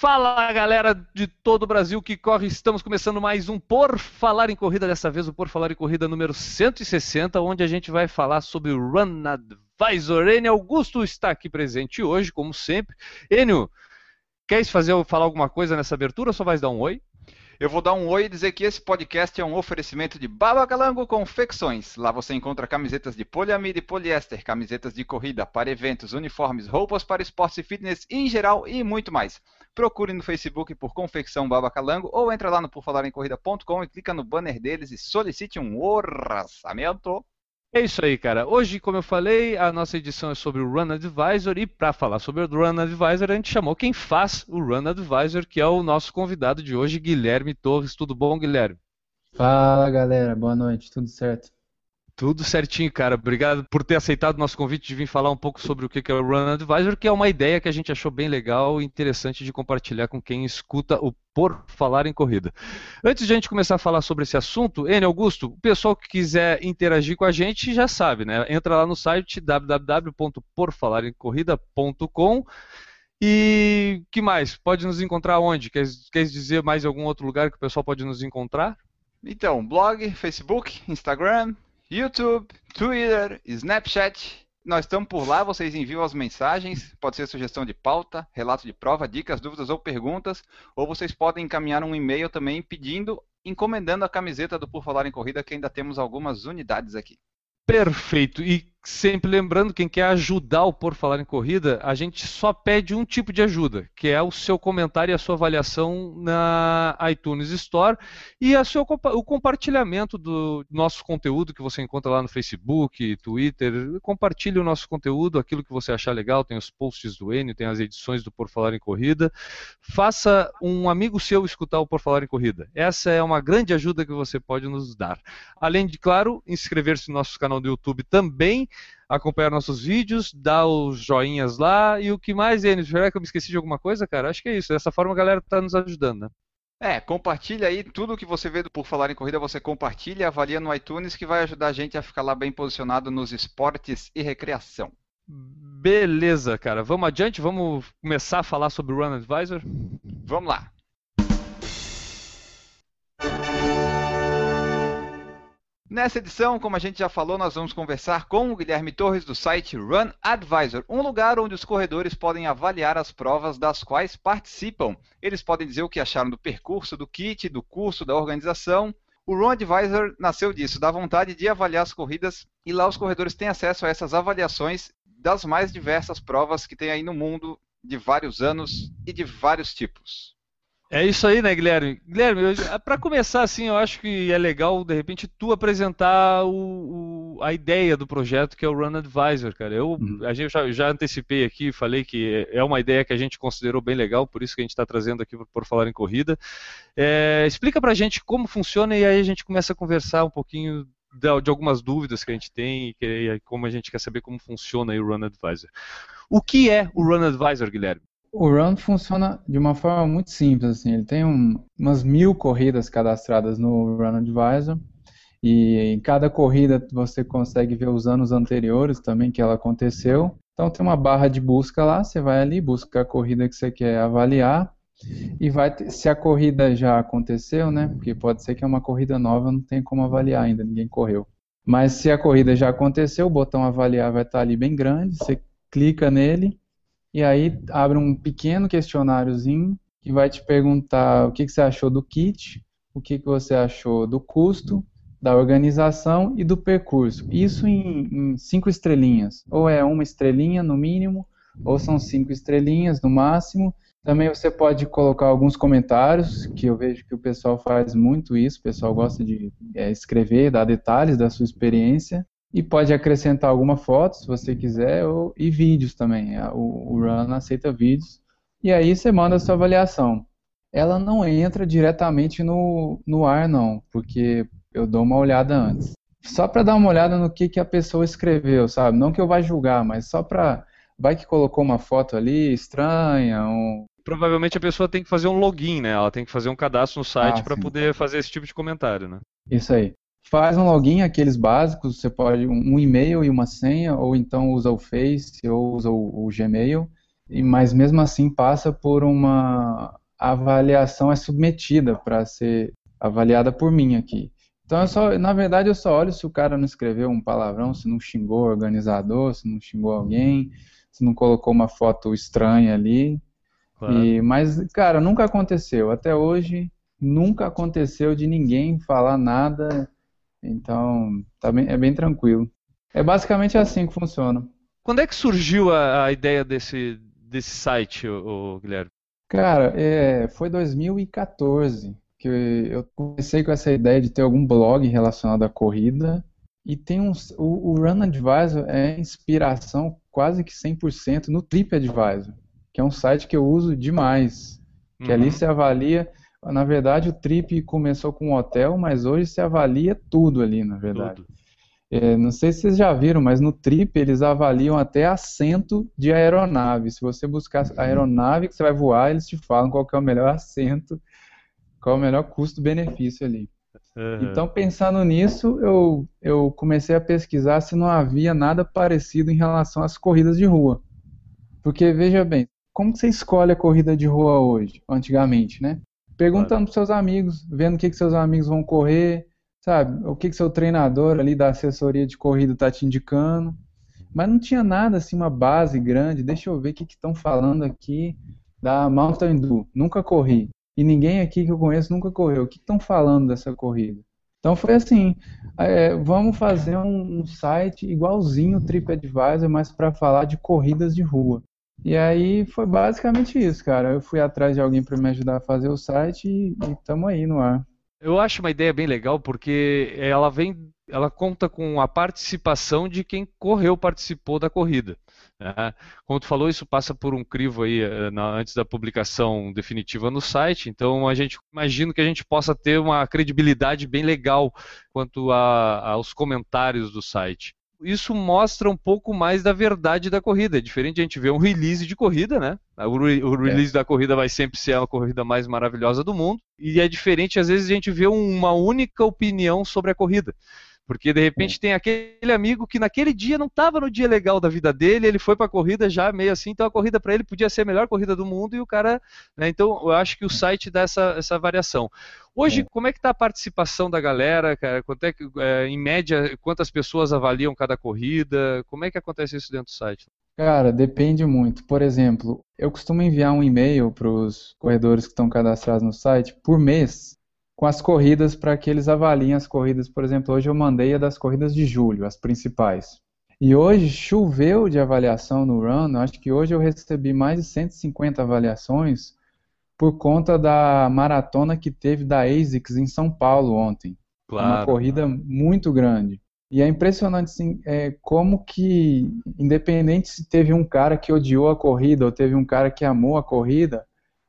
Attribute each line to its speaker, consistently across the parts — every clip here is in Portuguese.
Speaker 1: Fala galera de todo o Brasil que corre, estamos começando mais um Por Falar em Corrida, dessa vez o Por Falar em Corrida número 160, onde a gente vai falar sobre o Run Advisor. Enio Augusto está aqui presente hoje, como sempre. Enio, queres fazer, falar alguma coisa nessa abertura ou só vai dar um oi?
Speaker 2: Eu vou dar um oi e dizer que esse podcast é um oferecimento de Baba Galango Confecções. Lá você encontra camisetas de poliamida e poliéster, camisetas de corrida para eventos, uniformes, roupas para esportes e fitness em geral e muito mais. Procure no Facebook por Confecção Baba Calango ou entra lá no porfalarencorrida.com e clica no banner deles e solicite um orçamento.
Speaker 1: É isso aí, cara. Hoje, como eu falei, a nossa edição é sobre o Run Advisor e para falar sobre o Run Advisor, a gente chamou quem faz o Run Advisor, que é o nosso convidado de hoje, Guilherme Torres. Tudo bom, Guilherme?
Speaker 3: Fala, galera. Boa noite. Tudo certo?
Speaker 1: Tudo certinho, cara. Obrigado por ter aceitado o nosso convite de vir falar um pouco sobre o que é o Run Advisor, que é uma ideia que a gente achou bem legal e interessante de compartilhar com quem escuta o Por Falar em Corrida. Antes de a gente começar a falar sobre esse assunto, Enio Augusto, o pessoal que quiser interagir com a gente já sabe, né? Entra lá no site www.porfalaremcorrida.com e que mais? Pode nos encontrar onde? Quer, quer dizer mais algum outro lugar que o pessoal pode nos encontrar?
Speaker 2: Então, blog, Facebook, Instagram, YouTube, Twitter, Snapchat. Nós estamos por lá, vocês enviam as mensagens, pode ser sugestão de pauta, relato de prova, dicas, dúvidas ou perguntas, ou vocês podem encaminhar um e-mail também pedindo, encomendando a camiseta do Por Falar em Corrida, que ainda temos algumas unidades aqui.
Speaker 1: Perfeito. E sempre lembrando, quem quer ajudar o Por Falar em Corrida, a gente só pede um tipo de ajuda, que é o seu comentário e a sua avaliação na iTunes Store e a seu, o compartilhamento do nosso conteúdo que você encontra lá no Facebook, Twitter. Compartilhe o nosso conteúdo, aquilo que você achar legal. Tem os posts do Enio, tem as edições do Por Falar em Corrida. Faça um amigo seu escutar o Por Falar em Corrida. Essa é uma grande ajuda que você pode nos dar. Além de, claro, inscrever-se no nosso canal do YouTube também acompanhar nossos vídeos, dar os joinhas lá e o que mais, Enes? Será que eu me esqueci de alguma coisa, cara? Acho que é isso. Dessa forma a galera está nos ajudando, né?
Speaker 2: É, compartilha aí tudo que você vê Por Falar em Corrida, você compartilha, avalia no iTunes que vai ajudar a gente a ficar lá bem posicionado nos esportes e recreação.
Speaker 1: Beleza, cara. Vamos adiante, vamos começar a falar sobre o Run Advisor?
Speaker 2: Vamos lá. Nessa edição, como a gente já falou, nós vamos conversar com o Guilherme Torres do site Run Advisor, um lugar onde os corredores podem avaliar as provas das quais participam. Eles podem dizer o que acharam do percurso, do kit, do curso, da organização. O Run Advisor nasceu disso, da vontade de avaliar as corridas, e lá os corredores têm acesso a essas avaliações das mais diversas provas que tem aí no mundo, de vários anos e de vários tipos.
Speaker 1: É isso aí, né, Guilherme? Guilherme, para começar, assim, eu acho que é legal, de repente, tu apresentar o, o, a ideia do projeto que é o Run Advisor, cara. Eu, uhum. a gente já, já, antecipei aqui, falei que é uma ideia que a gente considerou bem legal, por isso que a gente está trazendo aqui por falar em corrida. É, explica pra gente como funciona e aí a gente começa a conversar um pouquinho de, de algumas dúvidas que a gente tem e, que, e como a gente quer saber como funciona o Run Advisor. O que é o Run Advisor, Guilherme?
Speaker 3: O Run funciona de uma forma muito simples, assim, ele tem um, umas mil corridas cadastradas no Run Advisor, e em cada corrida você consegue ver os anos anteriores também que ela aconteceu. Então tem uma barra de busca lá, você vai ali, busca a corrida que você quer avaliar, e vai ter, se a corrida já aconteceu, né? Porque pode ser que é uma corrida nova, não tem como avaliar ainda, ninguém correu. Mas se a corrida já aconteceu, o botão avaliar vai estar ali bem grande, você clica nele e aí abre um pequeno questionáriozinho que vai te perguntar o que, que você achou do kit, o que, que você achou do custo, da organização e do percurso. Isso em, em cinco estrelinhas. Ou é uma estrelinha no mínimo, ou são cinco estrelinhas no máximo. Também você pode colocar alguns comentários, que eu vejo que o pessoal faz muito isso, o pessoal gosta de é, escrever, dar detalhes da sua experiência. E pode acrescentar alguma foto, se você quiser, ou, e vídeos também. O, o Run aceita vídeos. E aí você manda a sua avaliação. Ela não entra diretamente no, no ar, não, porque eu dou uma olhada antes. só para dar uma olhada no que, que a pessoa escreveu, sabe? Não que eu vá julgar, mas só para vai que colocou uma foto ali estranha, um...
Speaker 1: Provavelmente a pessoa tem que fazer um login, né? Ela tem que fazer um cadastro no site
Speaker 3: Ah,
Speaker 1: para poder fazer esse tipo de comentário, né?
Speaker 3: Isso aí. Faz um login, aqueles básicos, você pode um e-mail e uma senha, ou então usa o Face ou usa o, o Gmail, e, mas mesmo assim passa por uma avaliação, é submetida para ser avaliada por mim aqui. Então, eu só, na verdade, eu só olho se o cara não escreveu um palavrão, se não xingou o organizador, se não xingou alguém, se não colocou uma foto estranha ali.
Speaker 1: Claro.
Speaker 3: E, mas, cara, nunca aconteceu. Até hoje, nunca aconteceu de ninguém falar nada. Então, tá bem- é bem tranquilo. É basicamente assim que funciona.
Speaker 1: Quando é que surgiu a, a ideia desse, desse site, ô, ô, Guilherme?
Speaker 3: Cara, é, foi 2014 que eu comecei com essa ideia de ter algum blog relacionado à corrida. E tem uns, o, o Run Advisor é inspiração quase que 100% no TripAdvisor, que é um site que eu uso demais. Que ali
Speaker 1: Uhum.
Speaker 3: você avalia. Na verdade, o Trip começou com um hotel, mas hoje se avalia tudo ali, na verdade. É, não sei se vocês já viram, mas no Trip eles avaliam até assento de aeronave. Se você buscar a aeronave que você vai voar, eles te falam qual é o melhor assento, qual é o melhor custo-benefício ali.
Speaker 1: Uhum.
Speaker 3: Então, pensando nisso, eu, eu comecei a pesquisar se não havia nada parecido em relação às corridas de rua. Porque, veja bem, como você escolhe a corrida de rua hoje, antigamente, né? Perguntando para seus amigos, vendo o que, que seus amigos vão correr, sabe? O que, que seu treinador ali da assessoria de corrida está te indicando. Mas não tinha nada assim, uma base grande. Deixa eu ver o que estão falando aqui da Mountain Dew. Nunca corri. E ninguém aqui que eu conheço nunca correu. O que estão falando dessa corrida? Então foi assim, é, vamos fazer um, um site igualzinho o TripAdvisor, mas para falar de corridas de rua. E aí foi basicamente isso, cara. Eu fui atrás de alguém para me ajudar a fazer o site e estamos aí no ar.
Speaker 1: Eu acho uma ideia bem legal porque ela vem, ela conta com a participação de quem correu, participou da corrida. né? Como tu falou, isso passa por um crivo aí eh, na- antes da publicação definitiva no site. Então a gente imagino que a gente possa ter uma credibilidade bem legal quanto a- aos comentários do site. Isso mostra um pouco mais da verdade da corrida. É diferente de a gente ver um release de corrida, né? O, re- o release da corrida vai sempre ser a corrida mais maravilhosa do mundo. E é diferente, às vezes, a gente vê um- uma única opinião sobre a corrida. Porque de repente tem aquele amigo que naquele dia não estava no dia legal da vida dele, ele foi para a corrida já meio assim, então a corrida para ele podia ser a melhor corrida do mundo e o cara. né, então eu acho que o site dá essa, essa variação. Hoje,
Speaker 3: É.
Speaker 1: como é que está a participação da galera, cara? Quanto é que, é, em média, quantas pessoas avaliam cada corrida? Como é que acontece isso dentro do site?
Speaker 3: Cara, depende muito. Por exemplo, eu costumo enviar um e-mail para os corredores que estão cadastrados no site por mês com as corridas para que eles avaliem as corridas. Por exemplo, hoje eu mandei a das corridas de julho, as principais. E hoje choveu de avaliação no Run. Acho que hoje eu recebi mais de 150 avaliações por conta da maratona que teve da ASICS em São Paulo ontem. É uma corrida muito grande. E é impressionante assim, é, como que, independente se teve um cara que odiou a corrida ou teve um cara que amou a corrida,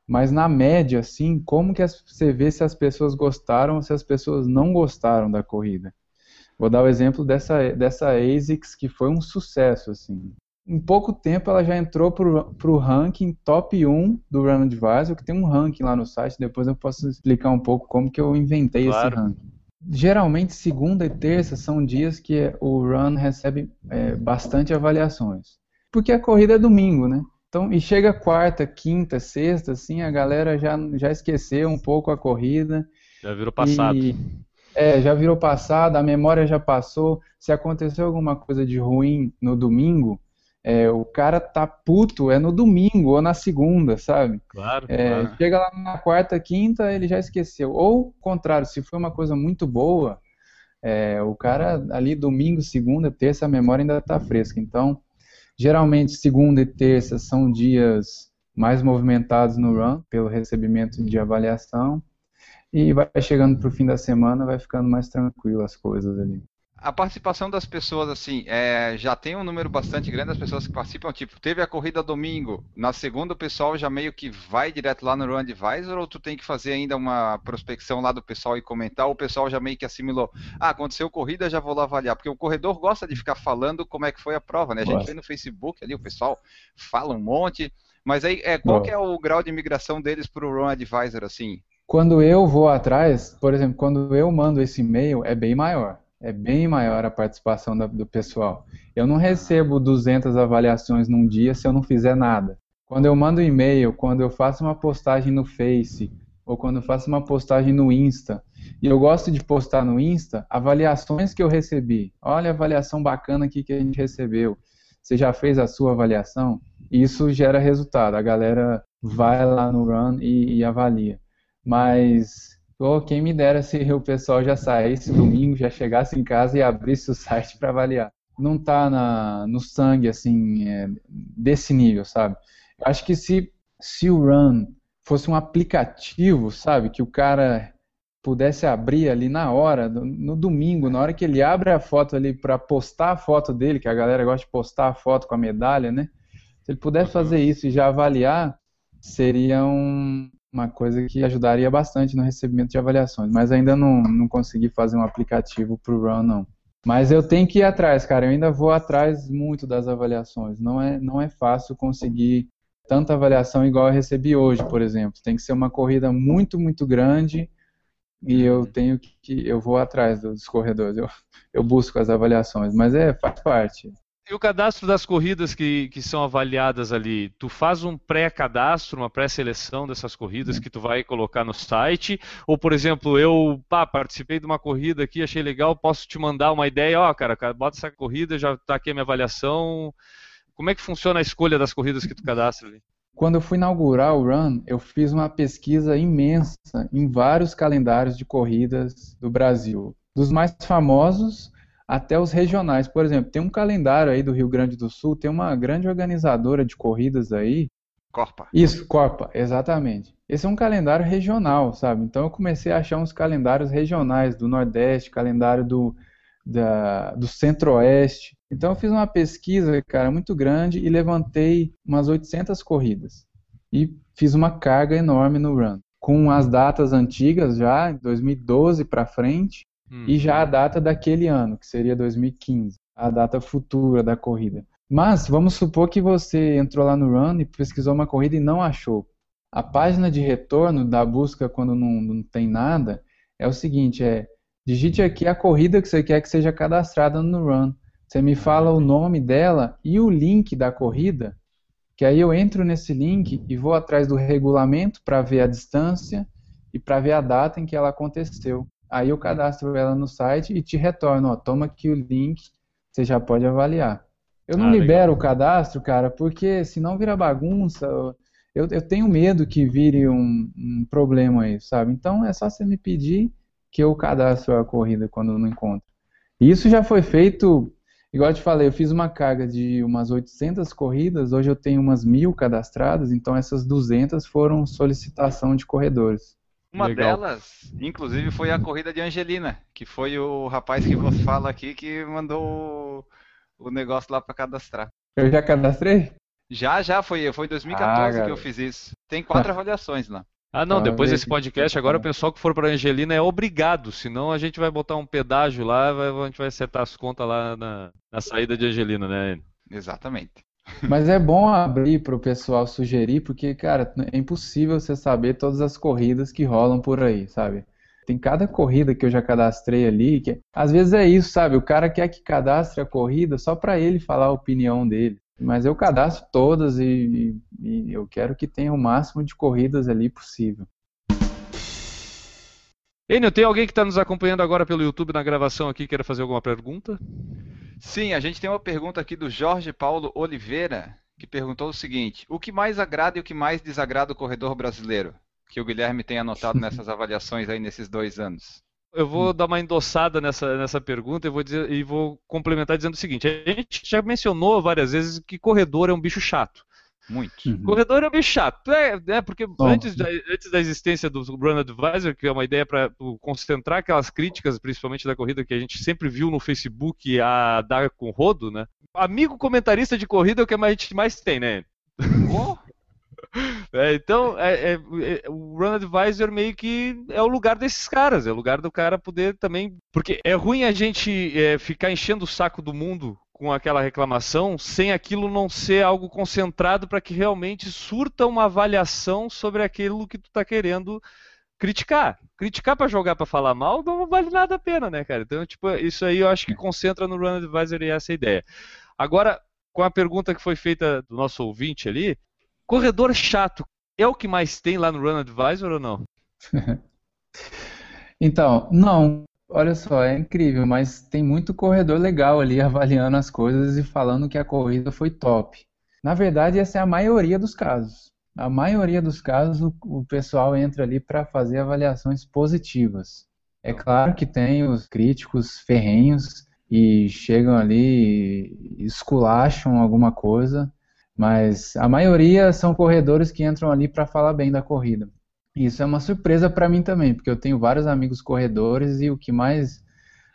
Speaker 3: mas na média, assim, como que as- você vê se as pessoas gostaram ou se as pessoas não gostaram da corrida. Vou dar o exemplo dessa, dessa ASICS, que foi um sucesso, assim. Em pouco tempo ela já entrou para o ranking top 1 do Run Advisor, que tem um ranking lá no site, depois eu posso explicar um pouco como que eu inventei
Speaker 1: Claro.
Speaker 3: esse ranking. Geralmente, segunda e terça são dias que o Run recebe é, bastante avaliações. Porque a corrida é domingo, né? Então, e chega quarta, quinta, sexta, assim, a galera já, já esqueceu um pouco a corrida.
Speaker 1: Já virou passado.
Speaker 3: E, é, já virou passado, a memória já passou. Se aconteceu alguma coisa de ruim no domingo, é, o cara tá puto, é no domingo ou na segunda, sabe?
Speaker 1: Claro,
Speaker 3: É,
Speaker 1: claro.
Speaker 3: chega lá na quarta, quinta, ele já esqueceu. Ou, contrário, se foi uma coisa muito boa, é, o cara ali domingo, segunda, terça, a memória ainda está fresca. Então, geralmente segunda e terça são dias mais movimentados no run, pelo recebimento de avaliação. E vai chegando para o fim da semana, vai ficando mais tranquilo as coisas ali.
Speaker 2: A participação das pessoas, assim, é, já tem um número bastante grande das pessoas que participam. Tipo, teve a corrida domingo, na segunda o pessoal já meio que vai direto lá no Run Advisor, ou tu tem que fazer ainda uma prospecção lá do pessoal e comentar, ou o pessoal já meio que assimilou, ah, aconteceu corrida, já vou lá avaliar. Porque o corredor gosta de ficar falando como é que foi a prova, né? A gente vê no Facebook ali, o pessoal fala um monte. Mas aí, é, qual que é o grau de migração deles para o Run Advisor, assim?
Speaker 3: Quando eu vou atrás, por exemplo, quando eu mando esse e-mail, é bem maior. É bem maior a participação da- do pessoal. Eu não recebo 200 avaliações num dia se eu não fizer nada. Quando eu mando e-mail, quando eu faço uma postagem no Face, ou quando eu faço uma postagem no Insta, e eu gosto de postar no Insta avaliações que eu recebi. Olha a avaliação bacana aqui que a gente recebeu. Você já fez a sua avaliação? Isso gera resultado. A galera vai lá no Run e, e avalia. Mas, pô, quem me dera se o pessoal já saísse domingo, já chegasse em casa e abrisse o site para avaliar. Não tá na, no sangue, assim, é, desse nível, sabe? Eu acho que se, se o Run fosse um aplicativo, sabe, que o cara pudesse abrir ali na hora, no, no domingo, na hora que ele abre a foto ali para postar a foto dele, que a galera gosta de postar a foto com a medalha, né? Se ele pudesse fazer isso e já avaliar, seria um, uma coisa que ajudaria bastante no recebimento de avaliações. Mas ainda não, não consegui fazer um aplicativo para o Run, não. Mas eu tenho que ir atrás, cara. Eu ainda vou atrás muito das avaliações. Não é, não é fácil conseguir tanta avaliação igual eu recebi hoje, por exemplo. Tem que ser uma corrida muito, muito grande e eu tenho que eu vou atrás dos corredores. Eu, eu busco as avaliações, mas é faz parte.
Speaker 1: E o cadastro das corridas que, que são avaliadas ali, tu faz um pré-cadastro, uma pré-seleção dessas corridas que tu vai colocar no site? Ou, por exemplo, eu pá, participei de uma corrida aqui, achei legal, posso te mandar uma ideia, ó, cara, cara, bota essa corrida, já tá aqui a minha avaliação. Como é que funciona a escolha das corridas que tu cadastra ali?
Speaker 3: Quando eu fui inaugurar o Run, eu fiz uma pesquisa imensa em vários calendários de corridas do Brasil, dos mais famosos até os regionais. Por exemplo, tem um calendário aí do Rio Grande do Sul, tem uma grande organizadora de corridas aí.
Speaker 2: Corpa.
Speaker 3: Isso, Corpa, exatamente. Esse é um calendário regional, sabe? Então eu comecei a achar uns calendários regionais do Nordeste, calendário do, da, do Centro-Oeste. Então eu fiz uma pesquisa, cara, muito grande e levantei umas 800 corridas. E fiz uma carga enorme no Run, com as datas antigas já, 2012 para frente,
Speaker 1: Hum.
Speaker 3: e já a data daquele ano, que seria 2015, a data futura da corrida. Mas vamos supor que você entrou lá no Run e pesquisou uma corrida e não achou. A página de retorno da busca quando não, não tem nada é o seguinte, é digite aqui a corrida que você quer que seja cadastrada no Run. Você me fala o nome dela e o link da corrida, que aí eu entro nesse link e vou atrás do regulamento para ver a distância e para ver a data em que ela aconteceu. Aí eu cadastro ela no site e te retorno, ó, toma aqui o link, você já pode avaliar. Eu não
Speaker 1: Ah, legal.
Speaker 3: libero o cadastro, cara, porque senão vira bagunça. Eu, eu tenho medo que vire um, um problema aí, sabe? Então é só você me pedir que eu cadastro a corrida quando não encontro. E isso já foi feito, igual eu te falei, eu fiz uma carga de umas 800 corridas, hoje eu tenho umas mil cadastradas, então essas 200 foram solicitação de corredores.
Speaker 2: Uma
Speaker 1: Legal.
Speaker 2: delas, inclusive, foi a corrida de Angelina, que foi o rapaz que você fala aqui que mandou o, negócio lá para cadastrar.
Speaker 3: Eu já cadastrei?
Speaker 2: Já, já, foi, foi em 2014
Speaker 3: Ah,
Speaker 2: que eu fiz isso. Tem quatro avaliações lá.
Speaker 1: Ah, não,
Speaker 3: Tá,
Speaker 1: depois desse
Speaker 3: que-
Speaker 1: podcast, agora o pessoal que for para Angelina é obrigado, senão a gente vai botar um pedágio lá, vai- a gente vai acertar as contas lá na, na saída de Angelina, né?
Speaker 2: Exatamente.
Speaker 3: Mas é bom abrir para o pessoal sugerir, porque, cara, é impossível você saber todas as corridas que rolam por aí, sabe? Tem cada corrida que eu já cadastrei ali, que às vezes é isso, sabe? O cara quer que cadastre a corrida só para ele falar a opinião dele. Mas eu cadastro todas e, e- eu quero que tenha o máximo de corridas ali possível.
Speaker 1: Enio, tem alguém que está nos acompanhando agora pelo YouTube na gravação aqui, queira fazer alguma pergunta?
Speaker 2: Sim, a gente tem uma pergunta aqui do Jorge Paulo Oliveira, que perguntou o seguinte: o que mais agrada e o que mais desagrada o corredor brasileiro? Que o Guilherme tem anotado nessas avaliações aí nesses dois anos.
Speaker 1: Eu vou dar uma endossada nessa, nessa pergunta e vou, dizer, e vou complementar dizendo o seguinte: a gente já mencionou várias vezes que corredor é um bicho chato.
Speaker 2: Muito.
Speaker 3: Uhum.
Speaker 1: Corredor é meio chato, é, é porque
Speaker 3: Bom.
Speaker 1: antes da, antes da existência do Run Advisor, que é uma ideia para concentrar aquelas críticas, principalmente da corrida que a gente sempre viu no Facebook a dar com rodo, né? Amigo comentarista de corrida é o que a gente mais tem, né? É, então, é- é- é- o Run Advisor meio que é o lugar desses caras, é o lugar do cara poder também. Porque é ruim a gente é, ficar enchendo o saco do mundo com aquela reclamação sem aquilo não ser algo concentrado para que realmente surta uma avaliação sobre aquilo que tu tá querendo criticar. Criticar para jogar para falar mal não vale nada a pena, né, cara? Então, tipo, isso aí eu acho que concentra no Run Advisor e essa é ideia. Agora, com a pergunta que foi feita do nosso ouvinte ali, corredor chato é o que mais tem lá no Run Advisor ou não?
Speaker 3: Então, não, olha só, é incrível, mas tem muito corredor legal ali avaliando as coisas e falando que a corrida foi top. Na verdade, essa é a maioria dos casos. A maioria dos casos, o, o pessoal entra ali para fazer avaliações positivas. É claro que tem os críticos ferrenhos e chegam ali e esculacham alguma coisa, mas a maioria são corredores que entram ali para falar bem da corrida. Isso é uma surpresa para mim também, porque eu tenho vários amigos corredores e o que mais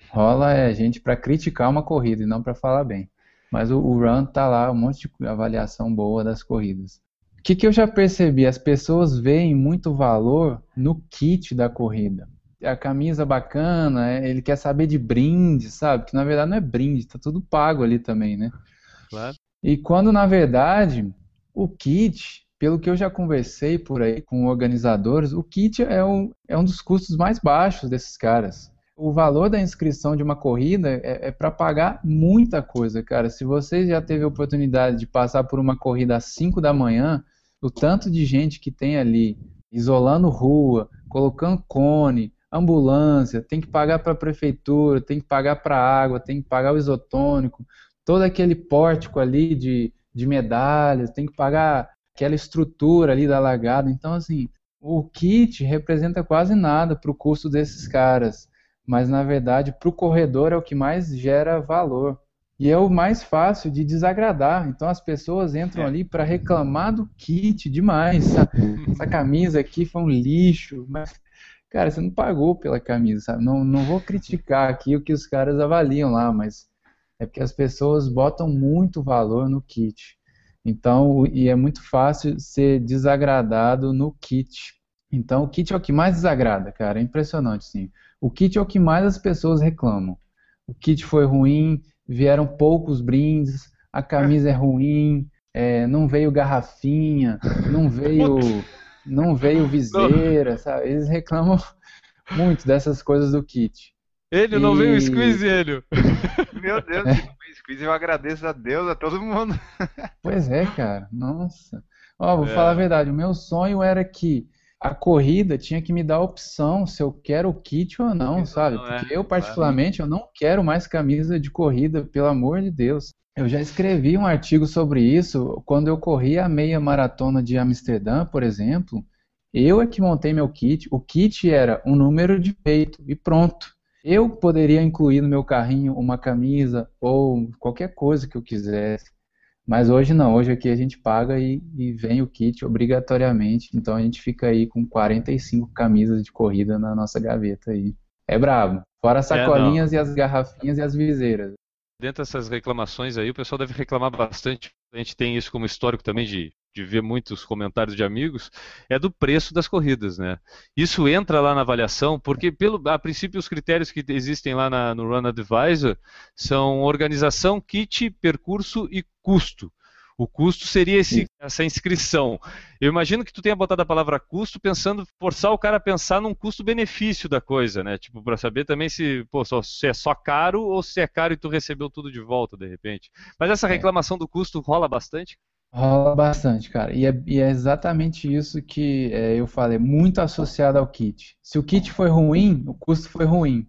Speaker 3: rola é gente para criticar uma corrida e não para falar bem. Mas o, o Run tá lá, um monte de avaliação boa das corridas. O que, que eu já percebi? As pessoas veem muito valor no kit da corrida. A camisa bacana, é, ele quer saber de brinde, sabe? Que na verdade não é brinde, tá tudo pago ali também, né?
Speaker 1: Claro.
Speaker 3: E quando, na verdade, o kit, pelo que eu já conversei por aí com organizadores, o kit é um, é um dos custos mais baixos desses caras. O valor da inscrição de uma corrida é, é para pagar muita coisa, cara. Se você já teve a oportunidade de passar por uma corrida às 5 da manhã, o tanto de gente que tem ali, isolando rua, colocando cone, ambulância, tem que pagar para a prefeitura, tem que pagar para a água, tem que pagar o isotônico, todo aquele pórtico ali de, de medalhas, tem que pagar aquela estrutura ali da largada. Então, assim, o kit representa quase nada para o custo desses caras, mas na verdade para o corredor é o que mais gera valor. E é o mais fácil de desagradar. Então as pessoas entram ali para reclamar do kit demais. Essa, essa camisa aqui foi um lixo, mas cara, você não pagou pela camisa, sabe? Não, não vou criticar aqui o que os caras avaliam lá, mas é porque as pessoas botam muito valor no kit. Então, e é muito fácil ser desagradado no kit. Então, o kit é o que mais desagrada, cara. É impressionante, sim. O kit é o que mais as pessoas reclamam. O kit foi ruim, vieram poucos brindes, a camisa é ruim, é, não veio garrafinha, não veio, não veio viseira, sabe? Eles reclamam muito dessas coisas do kit.
Speaker 1: Ele não veio
Speaker 3: E-
Speaker 1: squeeze ele.
Speaker 2: Meu Deus, que fez quiz, eu agradeço a Deus, a todo mundo.
Speaker 3: Pois é, cara. Nossa. Ó, vou
Speaker 1: É.
Speaker 3: falar a verdade. O meu sonho era que a corrida tinha que me dar a opção se eu quero o kit ou não, sabe?
Speaker 1: não, é,
Speaker 3: Porque eu, particularmente, eu não quero mais camisa de corrida, pelo amor de Deus. Eu já escrevi um artigo sobre isso quando eu corri a meia maratona de Amsterdã, por exemplo. Eu é que montei meu kit. O kit era um número de peito e pronto. Eu poderia incluir no meu carrinho uma camisa ou qualquer coisa que eu quisesse. Mas hoje não, hoje aqui a gente paga e, e vem o kit obrigatoriamente. Então a gente fica aí com 45 camisas de corrida na nossa gaveta aí. É brabo. Fora as
Speaker 1: É,
Speaker 3: sacolinhas e as garrafinhas e as viseiras.
Speaker 1: Dentro dessas reclamações aí, o pessoal deve reclamar bastante. A gente tem isso como histórico também de, de ver muitos comentários de amigos, é do preço das corridas, né? Isso entra lá na avaliação, porque pelo, a princípio os critérios que existem lá na- no Run Advisor são organização, kit, percurso e custo. O custo seria esse- essa inscrição. Eu imagino que tu tenha botado a palavra custo pensando, forçar o cara a pensar num custo-benefício da coisa, né? Tipo, para saber também se, pô, só- se é só caro ou se é caro e tu recebeu tudo de volta, de repente. Mas essa reclamação do custo rola bastante?
Speaker 3: Rola bastante, cara. E é, e é exatamente isso que é, eu falei, muito associado ao kit. Se o kit foi ruim, o custo foi ruim.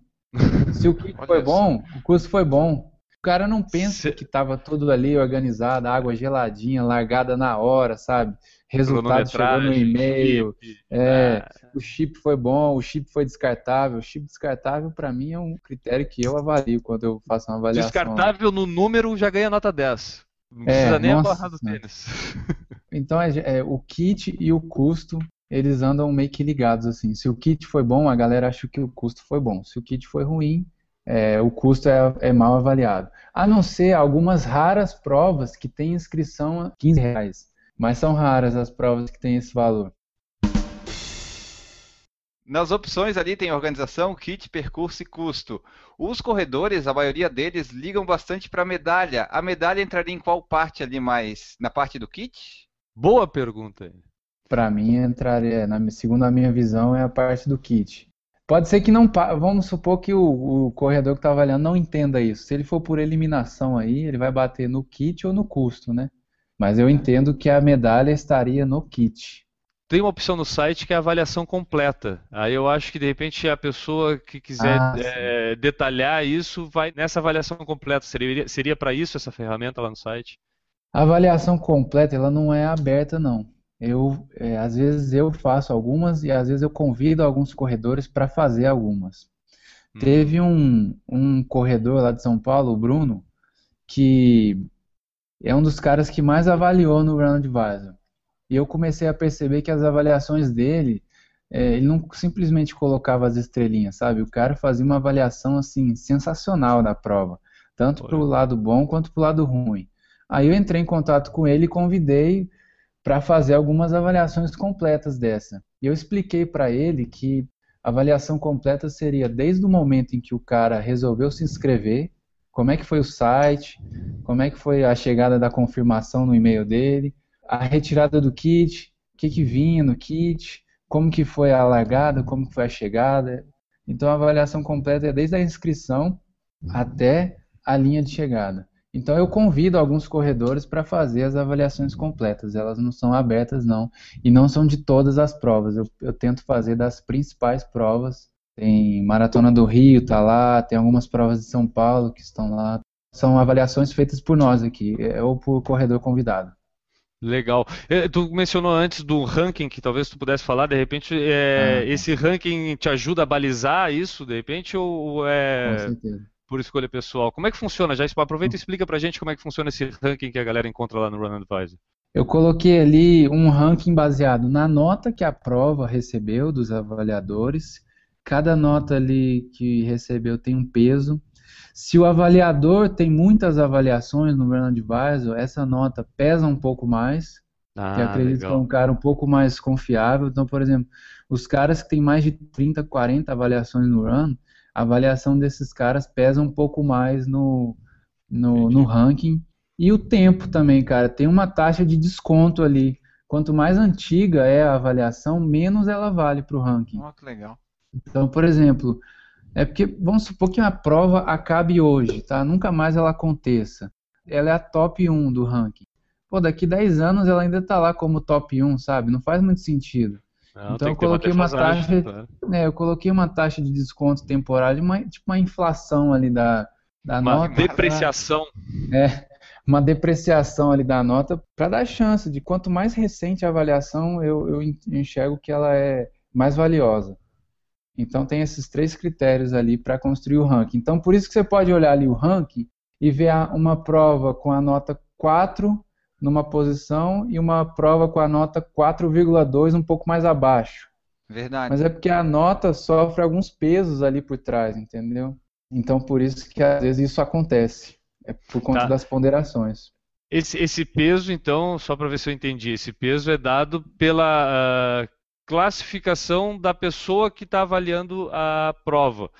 Speaker 3: Se o kit foi bom, o custo foi bom. O cara não pensa
Speaker 1: Cê-
Speaker 3: que estava tudo ali organizado, água geladinha, largada na hora, sabe? Resultado chegou no e-mail. É,
Speaker 1: Ah,
Speaker 3: o chip foi bom, o chip foi descartável. O chip descartável, para mim, é um critério que eu avalio quando eu faço uma avaliação.
Speaker 1: Descartável no número já ganha nota 10. Não
Speaker 3: É,
Speaker 1: precisa nem
Speaker 3: nossa
Speaker 1: abarrar do tênis.
Speaker 3: Então é, é, o kit e o custo eles andam meio que ligados assim. Se o kit foi bom, a galera acha que o custo foi bom. Se o kit foi ruim, é, o custo é, é, mal avaliado. A não ser algumas raras provas que têm inscrição a 15 reais. Mas são raras as provas que têm esse valor.
Speaker 2: Nas opções ali tem organização, kit, percurso e custo. Os corredores, a maioria deles, ligam bastante para a medalha. A medalha entraria em qual parte ali mais? Na parte do kit?
Speaker 1: Boa pergunta.
Speaker 3: Para mim, entraria, na, segundo a minha visão, é a parte do kit. Pode ser que não. Vamos supor que o, o corredor que está avaliando não entenda isso. Se ele for por eliminação aí, ele vai bater no kit ou no custo, né? Mas eu entendo que a medalha estaria no kit.
Speaker 1: Tem uma opção no site que é a avaliação completa. Aí eu acho que de repente a pessoa que quiser ah, é, detalhar isso vai nessa avaliação completa. Seria, seria para isso essa ferramenta lá no site?
Speaker 3: A avaliação completa ela não é aberta não. Eu, é, às vezes eu faço algumas e às vezes eu convido alguns corredores para fazer algumas. Hum. Teve um, um corredor lá de São Paulo, o Bruno, que é um dos caras que mais avaliou no Run Advisor. E eu comecei a perceber que as avaliações dele, é, ele não simplesmente colocava as estrelinhas, sabe? O cara fazia uma avaliação assim sensacional da prova, tanto para o lado bom quanto para o lado ruim. Aí eu entrei em contato com ele e convidei para fazer algumas avaliações completas dessa. E eu expliquei para ele que a avaliação completa seria desde o momento em que o cara resolveu se inscrever, como é que foi o site, como é que foi a chegada da confirmação no e-mail dele, a retirada do kit, o que, que vinha no kit, como que foi a largada, como que foi a chegada. Então a avaliação completa é desde a inscrição até a linha de chegada. Então eu convido alguns corredores para fazer as avaliações completas. Elas não são abertas não e não são de todas as provas. Eu, eu tento fazer das principais provas. Tem Maratona do Rio, tá lá. Tem algumas provas de São Paulo que estão lá. São avaliações feitas por nós aqui é, ou por corredor convidado.
Speaker 1: Legal. É, tu mencionou antes do ranking, que talvez tu pudesse falar, de repente, é, ah, esse ranking te ajuda a balizar isso, de repente, ou é. Com certeza por escolha pessoal. Como é que funciona? Já aproveita e explica pra gente como é que funciona esse ranking que a galera encontra lá no Run Advisor.
Speaker 3: Eu coloquei ali um ranking baseado na nota que a prova recebeu dos avaliadores. Cada nota ali que recebeu tem um peso. Se o avaliador tem muitas avaliações no Run Advisor, essa nota pesa um pouco mais. Ah, que acredito legal. que é um cara um pouco mais confiável. Então, por exemplo, os caras que têm mais de 30, 40 avaliações no Run, a avaliação desses caras pesa um pouco mais no, no, no ranking. E o tempo também, cara, tem uma taxa de desconto ali. Quanto mais antiga é a avaliação, menos ela vale para o ranking.
Speaker 2: Oh, que legal.
Speaker 3: Então, por exemplo, é porque vamos supor que uma prova acabe hoje, tá? Nunca mais ela aconteça. Ela é a top 1 do ranking. Pô, daqui 10 anos ela ainda está lá como top 1, sabe? Não faz muito sentido. Não, então eu coloquei uma, uma taxa, claro. né, eu coloquei uma taxa de desconto temporário, uma, tipo uma inflação ali da, da
Speaker 1: uma
Speaker 3: nota.
Speaker 1: depreciação.
Speaker 3: Pra, é, uma depreciação ali da nota para dar chance de quanto mais recente a avaliação, eu, eu enxergo que ela é mais valiosa. Então tem esses três critérios ali para construir o ranking. Então por isso que você pode olhar ali o ranking e ver uma prova com a nota 4 numa posição e uma prova com a nota 4,2 um pouco mais abaixo.
Speaker 2: Verdade.
Speaker 3: Mas é porque a nota sofre alguns pesos ali por trás, entendeu? Então por isso que às vezes isso acontece. É por conta tá. das ponderações.
Speaker 1: Esse, esse, peso, então, só para ver se eu entendi, esse peso é dado pela uh, classificação da pessoa que está avaliando a prova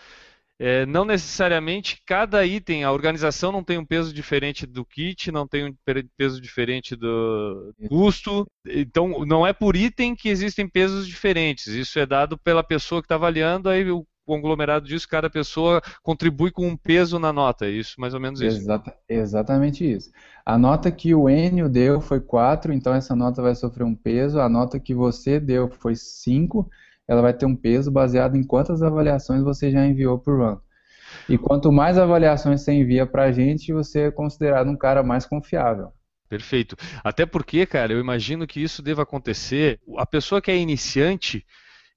Speaker 1: é, não necessariamente cada item, a organização não tem um peso diferente do kit, não tem um peso diferente do custo. Então, não é por item que existem pesos diferentes. Isso é dado pela pessoa que está avaliando, aí o conglomerado disso, cada pessoa contribui com um peso na nota. É isso, mais ou menos isso.
Speaker 3: Exata, exatamente isso. A nota que o Enio deu foi 4, então essa nota vai sofrer um peso. A nota que você deu foi 5 ela vai ter um peso baseado em quantas avaliações você já enviou por run. E quanto mais avaliações você envia para a gente, você é considerado um cara mais confiável.
Speaker 1: Perfeito. Até porque, cara, eu imagino que isso deva acontecer. A pessoa que é iniciante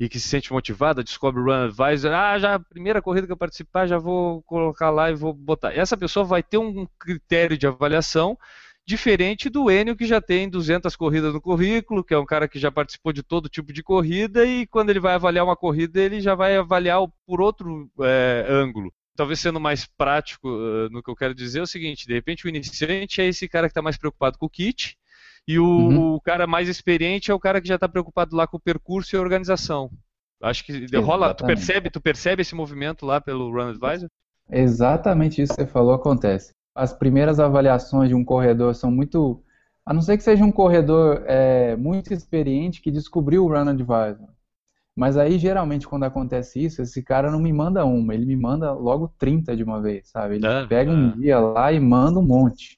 Speaker 1: e que se sente motivada, descobre o Run Advisor, ah, já a primeira corrida que eu participar, já vou colocar lá e vou botar. Essa pessoa vai ter um critério de avaliação diferente do Enio que já tem 200 corridas no currículo, que é um cara que já participou de todo tipo de corrida e quando ele vai avaliar uma corrida ele já vai avaliar por outro é, ângulo. Talvez sendo mais prático uh, no que eu quero dizer é o seguinte: de repente o iniciante é esse cara que está mais preocupado com o kit e o, uhum. o, cara mais experiente é o cara que já está preocupado lá com o percurso e a organização. Acho que rola, tu percebe, tu percebe esse movimento lá pelo Run Advisor?
Speaker 3: Exatamente isso que você falou acontece as primeiras avaliações de um corredor são muito. A não ser que seja um corredor é, muito experiente que descobriu o Run Advisor. Mas aí, geralmente, quando acontece isso, esse cara não me manda uma, ele me manda logo 30 de uma vez, sabe? Ele ah, pega um dia lá e manda um monte.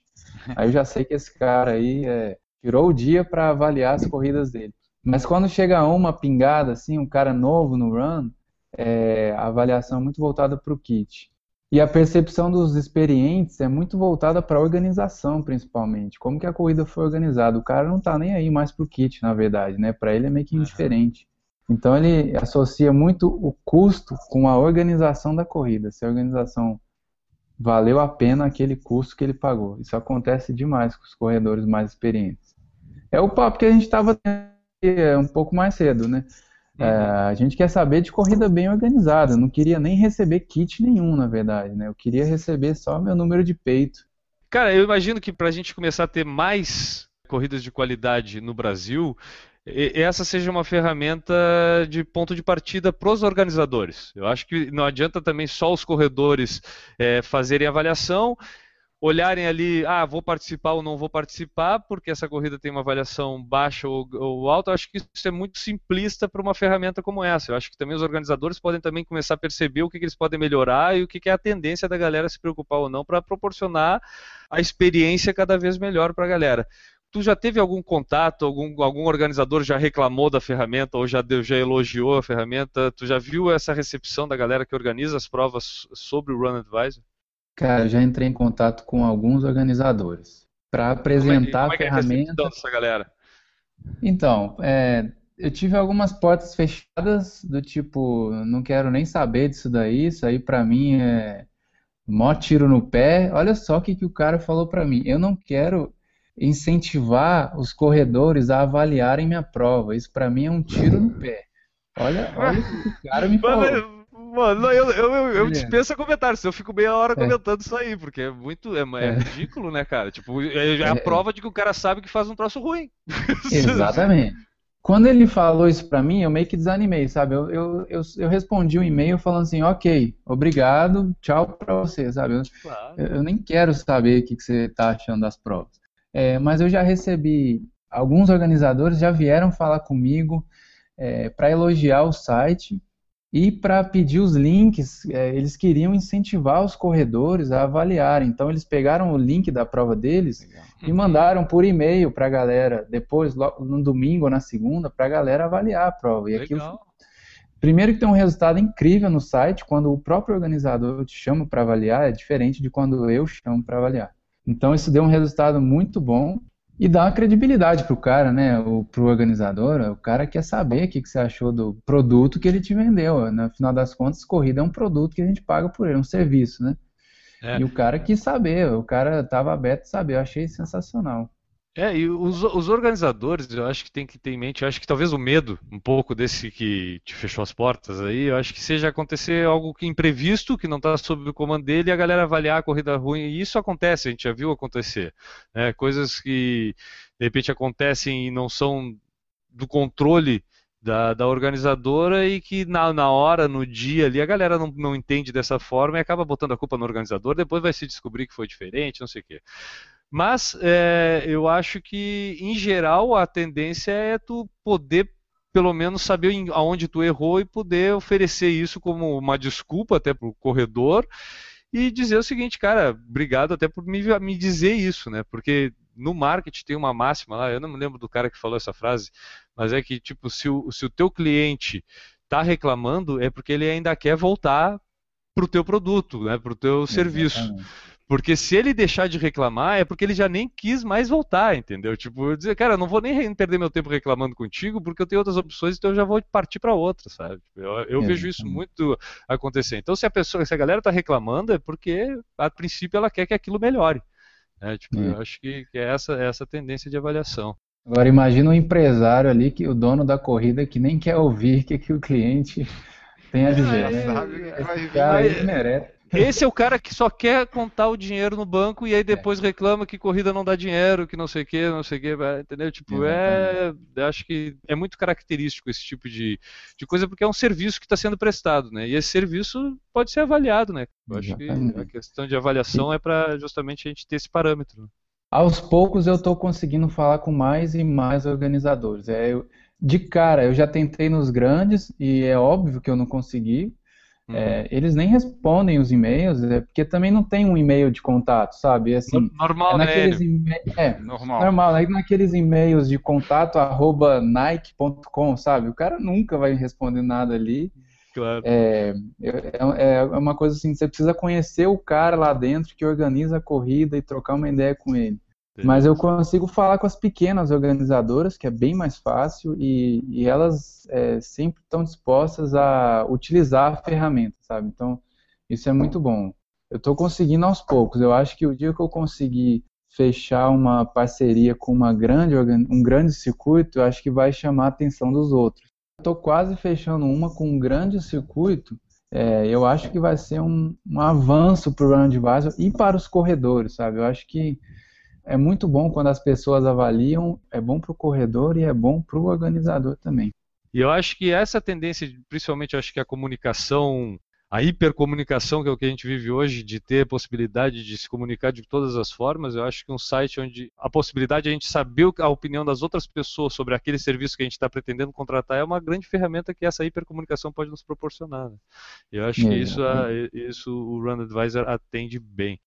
Speaker 3: Aí eu já sei que esse cara aí é, tirou o dia para avaliar as corridas dele. Mas quando chega uma pingada, assim, um cara novo no run, é, a avaliação é muito voltada para o kit. E a percepção dos experientes é muito voltada para a organização, principalmente. Como que a corrida foi organizada. O cara não está nem aí mais para o kit, na verdade, né? Para ele é meio que indiferente. Então ele associa muito o custo com a organização da corrida. Se a organização valeu a pena aquele custo que ele pagou. Isso acontece demais com os corredores mais experientes. É o papo que a gente estava é, um pouco mais cedo, né? É, uhum. a gente quer saber de corrida bem organizada. Eu não queria nem receber kit nenhum, na verdade, né? Eu queria receber só meu número de peito.
Speaker 1: Cara, eu imagino que para a gente começar a ter mais corridas de qualidade no Brasil, essa seja uma ferramenta de ponto de partida para os organizadores. Eu acho que não adianta também só os corredores é, fazerem avaliação olharem ali, ah, vou participar ou não vou participar, porque essa corrida tem uma avaliação baixa ou, ou alta, eu acho que isso é muito simplista para uma ferramenta como essa. Eu acho que também os organizadores podem também começar a perceber o que, que eles podem melhorar e o que, que é a tendência da galera se preocupar ou não para proporcionar a experiência cada vez melhor para a galera. Tu já teve algum contato, algum, algum organizador já reclamou da ferramenta ou já, deu, já elogiou a ferramenta? Tu já viu essa recepção da galera que organiza as provas sobre o Run Advisor?
Speaker 3: Cara, eu já entrei em contato com alguns organizadores para apresentar como é, como é a ferramenta. É a dessa galera? Então, é, eu tive algumas portas fechadas do tipo, não quero nem saber disso daí, isso aí para mim é mó tiro no pé. Olha só o que, que o cara falou para mim. Eu não quero incentivar os corredores a avaliarem minha prova. Isso para mim é um tiro no pé. Olha, olha o que o cara me falou.
Speaker 1: Mano, eu, eu, eu, eu dispenso comentários, eu fico meia hora é. comentando é. isso aí, porque é muito. É, é, é, ridículo, né, cara? Tipo, é, é a prova de que o cara sabe que faz um troço ruim.
Speaker 3: Exatamente. Quando ele falou isso pra mim, eu meio que desanimei, sabe? Eu, eu, eu, eu respondi um e-mail falando assim, ok, obrigado, tchau pra você, sabe? Eu, claro. eu nem quero saber o que, que você tá achando das provas. É, mas eu já recebi, alguns organizadores já vieram falar comigo é, para elogiar o site e para pedir os links, é, eles queriam incentivar os corredores a avaliarem. Então, eles pegaram o link da prova deles Legal. e uhum. mandaram por e-mail para a galera, depois, no domingo ou na segunda, para a galera avaliar a prova. E aquilo, primeiro que tem um resultado incrível no site, quando o próprio organizador te chama para avaliar, é diferente de quando eu chamo para avaliar. Então, isso deu um resultado muito bom e dá uma credibilidade pro cara, né? O, pro organizador, o cara quer saber o que, que você achou do produto que ele te vendeu. No final das contas, corrida é um produto que a gente paga por ele, é um serviço, né? É. E o cara quis saber, o cara estava aberto a saber, eu achei sensacional.
Speaker 1: É, e os, os, organizadores, eu acho que tem que ter em mente, eu acho que talvez o medo, um pouco desse que te fechou as portas aí, eu acho que seja acontecer algo que imprevisto, que não está sob o comando dele, e a galera avaliar a corrida ruim, e isso acontece, a gente já viu acontecer. Né? Coisas que de repente acontecem e não são do controle da, da organizadora e que na, na hora, no dia ali, a galera não, não entende dessa forma e acaba botando a culpa no organizador, depois vai se descobrir que foi diferente, não sei o quê. Mas é, eu acho que, em geral, a tendência é tu poder pelo menos saber aonde tu errou e poder oferecer isso como uma desculpa até para o corredor e dizer o seguinte, cara, obrigado até por me, me dizer isso, né? Porque no marketing tem uma máxima lá, eu não me lembro do cara que falou essa frase, mas é que, tipo, se o, se o teu cliente está reclamando, é porque ele ainda quer voltar para o teu produto, né, para o teu serviço. Porque se ele deixar de reclamar, é porque ele já nem quis mais voltar, entendeu? Tipo, dizer, cara, não vou nem perder meu tempo reclamando contigo, porque eu tenho outras opções, então eu já vou partir para outra, sabe? Tipo, eu, eu é, vejo isso muito acontecer. Então, se a pessoa, se a galera tá reclamando, é porque a princípio ela quer que aquilo melhore. É, tipo,
Speaker 3: É.
Speaker 1: eu acho que, que é essa, é essa tendência de avaliação.
Speaker 3: Agora imagina um empresário ali, que o dono da corrida, que nem quer ouvir o que, que o cliente tem a dizer.
Speaker 2: Já
Speaker 3: né?
Speaker 2: sabe
Speaker 3: Esse cara aí merece.
Speaker 1: Esse é o cara que só quer contar o dinheiro no banco e aí depois reclama que corrida não dá dinheiro, que não sei o que, não sei o que, entendeu? Tipo, é. eu Acho que é muito característico esse tipo de, de coisa, porque é um serviço que está sendo prestado, né? E esse serviço pode ser avaliado, né? Eu acho que
Speaker 3: Exatamente.
Speaker 1: a questão de avaliação é para justamente a gente ter esse parâmetro.
Speaker 3: Aos poucos eu estou conseguindo falar com mais e mais organizadores. É, eu- de cara, eu já tentei nos grandes e é óbvio que eu não consegui.
Speaker 1: Uhum.
Speaker 3: É, eles nem respondem os e-mails, é porque também não tem um e-mail de contato, sabe? É Assim,
Speaker 1: Normal,
Speaker 3: é
Speaker 1: né?
Speaker 3: naqueles e-mails. É,
Speaker 2: Normal.
Speaker 3: normal, é naqueles e-mails de contato arroba nike.com, sabe? O cara nunca vai responder nada ali.
Speaker 1: Claro.
Speaker 3: É, é, é uma coisa assim, você precisa conhecer o cara lá dentro que organiza a corrida e trocar uma ideia com ele. Mas eu consigo falar com as pequenas organizadoras, que é bem mais fácil, e, e elas é, sempre estão dispostas a utilizar a ferramenta, sabe? Então, isso é muito bom. Eu estou conseguindo aos poucos. Eu acho que o dia que eu conseguir fechar uma parceria com uma grande, um grande circuito, eu acho que vai chamar a atenção dos outros. Estou quase fechando uma com um grande circuito. é, eu acho que vai ser um, um avanço para o Run Advisor e para os corredores, sabe? Eu acho que é muito bom quando as pessoas avaliam, é bom para o corredor e é bom para o organizador também.
Speaker 1: E eu acho que essa tendência, principalmente acho que a comunicação, a hipercomunicação, que é o que a gente vive hoje, de ter a possibilidade de se comunicar de todas as formas, eu acho que um site onde a possibilidade de a gente saber a opinião das outras pessoas sobre aquele serviço que a gente está pretendendo contratar é uma grande ferramenta que essa hipercomunicação pode nos proporcionar. né? Eu acho que isso, a- isso o Run Advisor atende bem.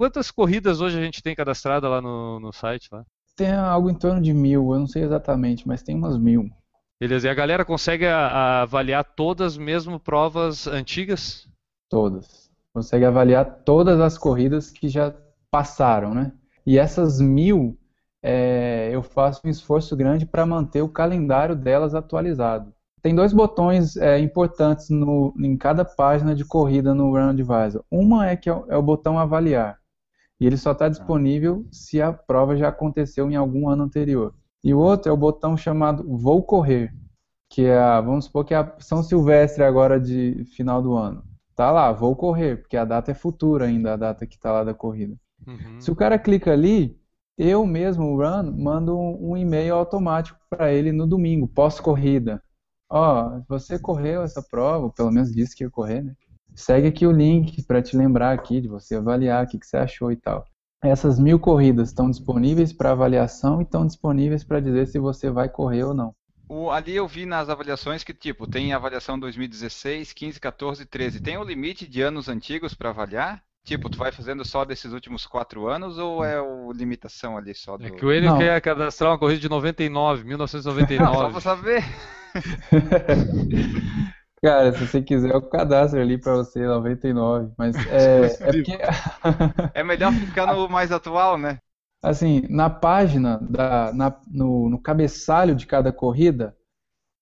Speaker 1: Quantas corridas hoje a gente tem cadastrada lá no, no site? Lá?
Speaker 3: Tem algo em torno de mil, eu não sei exatamente, mas tem umas mil.
Speaker 1: Beleza, e a galera consegue a- a avaliar todas mesmo provas antigas?
Speaker 3: Todas. Consegue avaliar todas as corridas que já passaram, né? E essas mil, é, eu faço um esforço grande para manter o calendário delas atualizado. Tem dois botões é, importantes no- em cada página de corrida no Run Advisor. Uma é que é o, é o botão avaliar. E ele só está disponível se a prova já aconteceu em algum ano anterior. E o outro é o botão chamado Vou Correr, que é, a, vamos supor que é a São Silvestre agora de final do ano. Tá lá, vou correr, porque a data é futura ainda, a data que tá lá da corrida.
Speaker 1: Uhum.
Speaker 3: Se o cara clica ali, eu mesmo, o Run, mando um, um e-mail automático para ele no domingo, pós-corrida. Ó, você correu essa prova, ou pelo menos disse que ia correr, né? Segue aqui o link para te lembrar aqui de você avaliar o que, que você achou e tal. Essas mil corridas estão disponíveis para avaliação e estão disponíveis para dizer se você vai correr ou não.
Speaker 2: O- ali eu vi nas avaliações que, tipo, tem avaliação 2016, 15, 14, 13. Tem o limite de anos antigos para avaliar? Tipo, tu vai fazendo só desses últimos quatro anos ou é o limitação ali só do...
Speaker 1: É que o Enio
Speaker 3: Não.
Speaker 1: quer cadastrar uma corrida de 99,
Speaker 2: Não, só
Speaker 1: 1999.
Speaker 2: pra saber.
Speaker 3: Cara, se você quiser, eu cadastro ali para você 99, mas é, é porque
Speaker 2: É melhor ficar no mais atual, né?
Speaker 3: Assim, na página, da, na- no, no cabeçalho de cada corrida,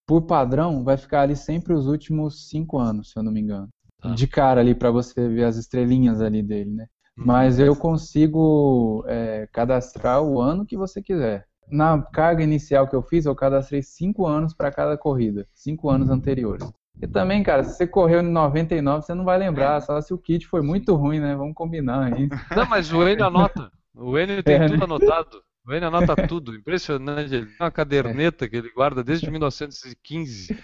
Speaker 3: por padrão, vai ficar ali sempre os últimos cinco anos, se eu não me engano.
Speaker 1: Tá.
Speaker 3: De cara ali para você ver as estrelinhas ali dele, né? Mas eu consigo é, cadastrar o ano que você quiser. Na carga inicial que eu fiz, eu cadastrei cinco anos para cada corrida, cinco anos anteriores. E também, cara, se você correu em 99, você não vai lembrar, só se o kit foi muito ruim, né? Vamos combinar aí.
Speaker 1: Não, mas o Enio anota. O Enio tem
Speaker 3: É, né?
Speaker 1: tudo anotado. O Enio anota tudo. Impressionante. Ele tem uma caderneta que ele guarda desde 1915.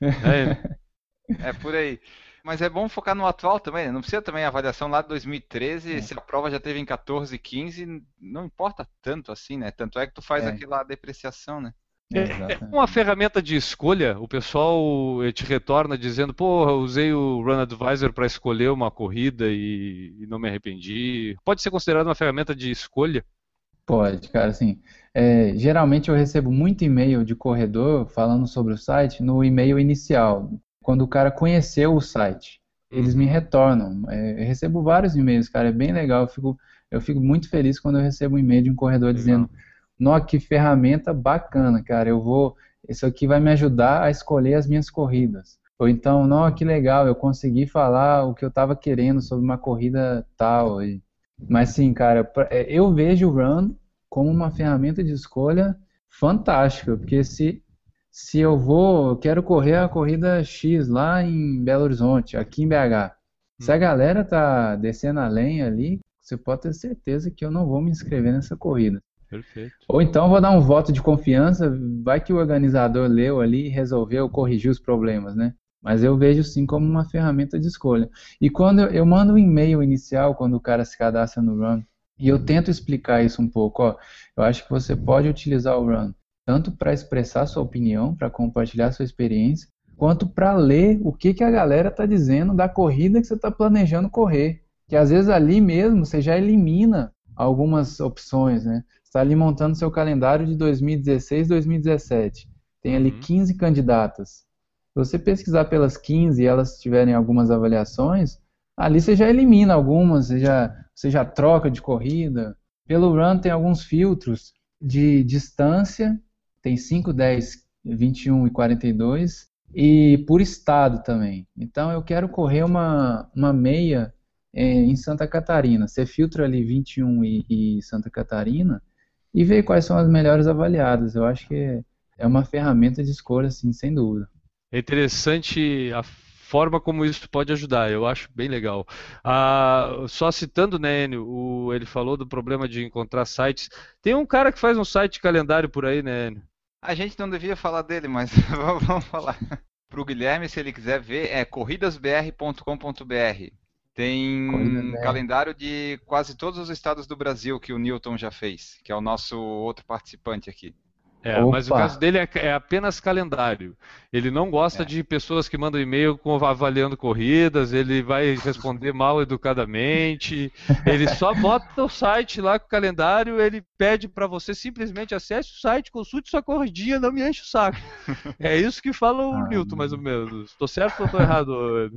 Speaker 1: É,
Speaker 2: É por aí. Mas é bom focar no atual também, né? Não precisa também a avaliação lá de 2013,
Speaker 3: É.
Speaker 2: se a prova já teve em 14, 15, não importa tanto assim, né? Tanto é que tu faz
Speaker 3: É.
Speaker 2: aquela depreciação, né?
Speaker 1: É,
Speaker 3: Exatamente.
Speaker 1: uma ferramenta de escolha, o pessoal eh, te retorna dizendo, porra, usei o Run Advisor para escolher uma corrida e, e não me arrependi. Pode ser considerado uma ferramenta de escolha?
Speaker 3: Pode, cara, assim, é, geralmente eu recebo muito e-mail de corredor falando sobre o site no e-mail inicial, quando o cara conheceu o site. Eles me retornam. É, eu recebo vários e-mails, cara, é bem legal. Eu fico, eu fico muito feliz quando eu recebo um e-mail de um corredor
Speaker 1: Legal.
Speaker 3: dizendo, nossa, que ferramenta bacana, cara, eu vou, isso aqui vai me ajudar a escolher as minhas corridas. Ou então, nossa, que legal, eu consegui falar o que eu estava querendo sobre uma corrida tal. E Mas sim, cara, é, eu vejo o Run como uma ferramenta de escolha fantástica, porque se, se eu vou, quero correr a corrida X lá em Belo Horizonte, aqui em BH, se a galera tá descendo a lenha ali, você pode ter certeza que eu não vou me inscrever nessa corrida.
Speaker 1: Perfeito.
Speaker 3: Ou então vou dar um voto de confiança, vai que o organizador leu ali e resolveu corrigir os problemas, né? Mas eu vejo sim como uma ferramenta de escolha. E quando eu, eu mando um e-mail inicial, quando o cara se cadastra no Run, e eu tento explicar isso um pouco, ó, eu acho que você pode utilizar o Run tanto para expressar sua opinião, para compartilhar sua experiência, quanto para ler o que, que a galera está dizendo da corrida que você está planejando correr. Que às vezes ali mesmo você já elimina algumas opções, né? Está ali montando seu calendário de 2016, 2017. Tem ali uhum. 15 candidatas. Se você pesquisar pelas 15 e elas tiverem algumas avaliações, ali você já elimina algumas, você já, você já troca de corrida. Pelo Run tem alguns filtros de distância, tem 5, 10, 21 e 42, e por estado também. Então eu quero correr uma, uma meia é, em Santa Catarina. Você filtra ali 21 e, e Santa Catarina, e ver quais são as melhores avaliadas. Eu acho que é uma ferramenta de escolha, assim, sem dúvida.
Speaker 1: É interessante a forma como isso pode ajudar, eu acho bem legal. Ah, só citando, né, Enio, o, ele falou do problema de encontrar sites. Tem um cara que faz um site de calendário por aí, né, Enio?
Speaker 2: A gente não devia falar dele, mas vamos falar. Para o Guilherme, se ele quiser ver, é corridasbr.com.br. Tem um calendário de quase todos os estados do Brasil que o Newton já fez, que é o nosso outro participante aqui.
Speaker 1: É, Opa. mas o caso dele é, é, apenas calendário. Ele não gosta é. de pessoas que mandam e-mail avaliando corridas, ele vai responder mal educadamente. ele só bota o site lá com o calendário, ele pede para você simplesmente acesse o site, consulte sua corridinha, não me enche o saco. É isso que fala o ah, Newton, mais ou menos. Estou certo ou estou errado?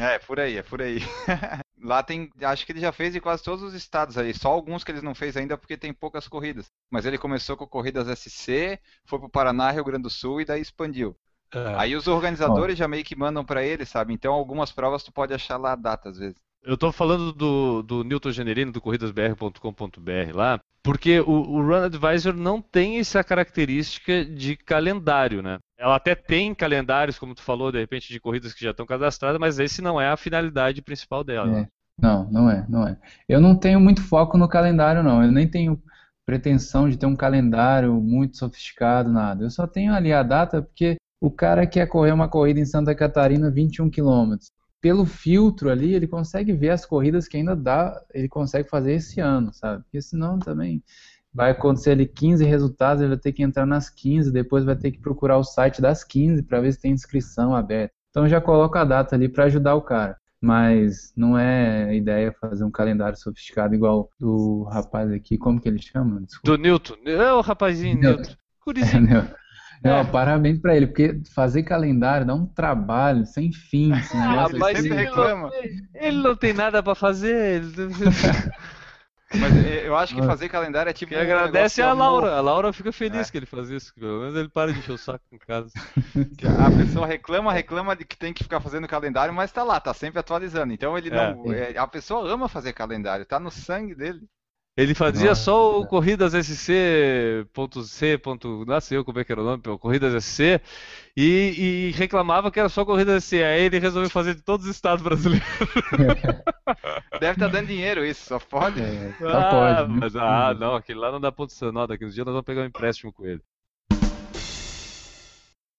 Speaker 2: é, por aí, é por aí. Lá tem, acho que ele já fez em quase todos os estados aí, só alguns que ele não fez ainda porque tem poucas corridas. Mas ele começou com corridas SC, foi pro Paraná, Rio Grande do Sul e daí expandiu. É. Aí os organizadores já meio que mandam para ele, sabe? Então algumas provas tu pode achar lá a data às vezes.
Speaker 1: Eu estou falando do, do Newton Generino, do corridasbr.com.br lá, porque o, o Run Advisor não tem essa característica de calendário, né? Ela até tem calendários, como tu falou, de repente, de corridas que já estão cadastradas, mas esse não é a finalidade principal dela.
Speaker 3: É. Não, não é, não é. Eu não tenho muito foco no calendário, não. Eu nem tenho pretensão de ter um calendário muito sofisticado, nada. Eu só tenho ali a data porque o cara quer correr uma corrida em Santa Catarina 21 quilômetros. Pelo filtro ali, ele consegue ver as corridas que ainda dá, ele consegue fazer esse ano, sabe? Porque senão também vai acontecer ali 15 resultados, ele vai ter que entrar nas 15, depois vai ter que procurar o site das 15 para ver se tem inscrição aberta. Então já coloca a data ali para ajudar o cara. Mas não é ideia fazer um calendário sofisticado igual do rapaz aqui, como que ele chama?
Speaker 1: Desculpa. Do Newton. É o rapazinho Newton. Newton.
Speaker 3: Curizinho. É, não, parabéns pra ele, porque fazer calendário dá um trabalho sem fim.
Speaker 1: ah, mas ele, reclama. ele não tem nada para fazer.
Speaker 2: Mas é, eu acho que fazer calendário é tipo.
Speaker 1: Quem um agradece é a Laura. A Laura fica feliz é. que ele faz isso. Pelo menos ele para de encher o saco em casa.
Speaker 2: A pessoa reclama, reclama de que tem que ficar fazendo calendário, mas tá lá, tá sempre atualizando. Então ele é. não. É, a pessoa ama fazer calendário, tá no sangue dele.
Speaker 1: Ele fazia Nossa, só o Corridas SC.C. Não sei eu como é que era o nome, Corridas SC, e, e, reclamava que era só Corridas SC. Aí ele resolveu fazer de todos os estados brasileiros.
Speaker 2: Deve estar tá dando dinheiro isso, só pode. É,
Speaker 1: só ah, pode. Né? Mas, ah, não, aquele lá não dá ponto sanal. Daqui uns dias nós vamos pegar um empréstimo com ele.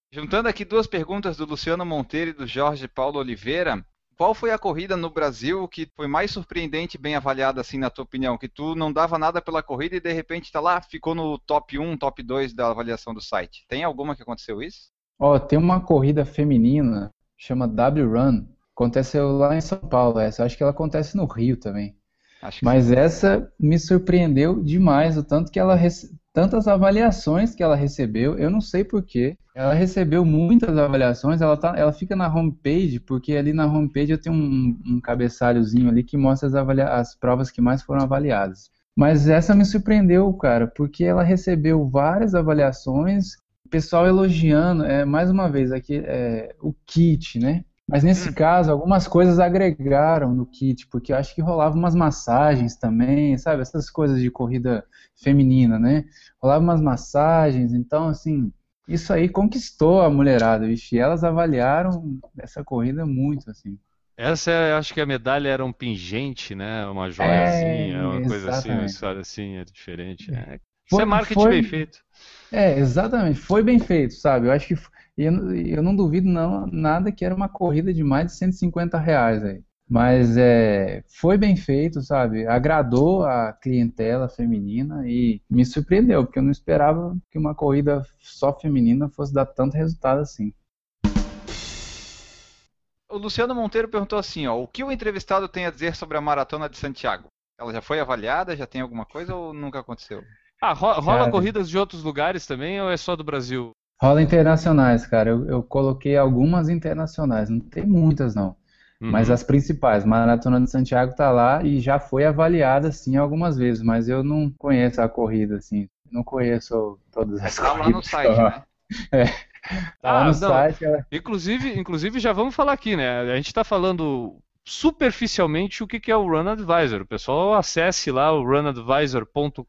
Speaker 2: Juntando aqui duas perguntas do Luciano Monteiro e do Jorge Paulo Oliveira, qual foi a corrida no Brasil que foi mais surpreendente e bem avaliada, assim, na tua opinião? Que tu não dava nada pela corrida e de repente tá lá, ficou no top 1, top 2 da avaliação do site. Tem alguma que aconteceu isso?
Speaker 3: Ó, oh, tem uma corrida feminina, chama W Run. Aconteceu lá em São Paulo essa. Acho que ela acontece no Rio também. Mas sim. essa me surpreendeu demais, o tanto que ela tantas avaliações que ela recebeu, eu não sei porquê. Ela recebeu muitas avaliações, ela, tá, ela fica na homepage, porque ali na homepage eu tenho um, um cabeçalhozinho ali que mostra as, avalia as provas que mais foram avaliadas. Mas essa me surpreendeu, cara, porque ela recebeu várias avaliações, pessoal elogiando, é, mais uma vez, aqui é, o kit, né? Mas nesse caso, algumas coisas agregaram no kit, porque eu acho que rolava umas massagens também, sabe? Essas coisas de corrida feminina, né? Rolava umas massagens, então, assim, isso aí conquistou a mulherada, vixe, e elas avaliaram essa corrida muito, assim.
Speaker 1: Essa, eu acho que a medalha era um pingente, né? Uma joiazinha, é, uma coisa assim, uma história assim, é diferente. É. Isso é marketing foi, bem feito.
Speaker 3: É, exatamente. Foi bem feito, sabe? Eu acho que. Eu, eu não duvido não, nada que era uma corrida de mais de 150 reais aí. Mas é, foi bem feito, sabe? Agradou a clientela feminina e me surpreendeu, porque eu não esperava que uma corrida só feminina fosse dar tanto resultado assim.
Speaker 2: O Luciano Monteiro perguntou assim, ó, o que o entrevistado tem a dizer sobre a maratona de Santiago? Ela já foi avaliada? Já tem alguma coisa ou nunca aconteceu?
Speaker 1: Ah, rola cara, corridas de outros lugares também ou é só do Brasil?
Speaker 3: Rola internacionais, cara. Eu, eu coloquei algumas internacionais, não tem muitas não. Uhum. Mas as principais, Maratona de Santiago está lá e já foi avaliada sim algumas vezes, mas eu não conheço a corrida assim, não conheço todas as tá corridas.
Speaker 2: Tá lá no site, né?
Speaker 3: É. Tá lá
Speaker 1: ah,
Speaker 3: no não. site. Ela...
Speaker 1: Inclusive, inclusive já vamos falar aqui, né? A gente está falando superficialmente o que é o Run Advisor. O pessoal acesse lá o runadvisor.com.br.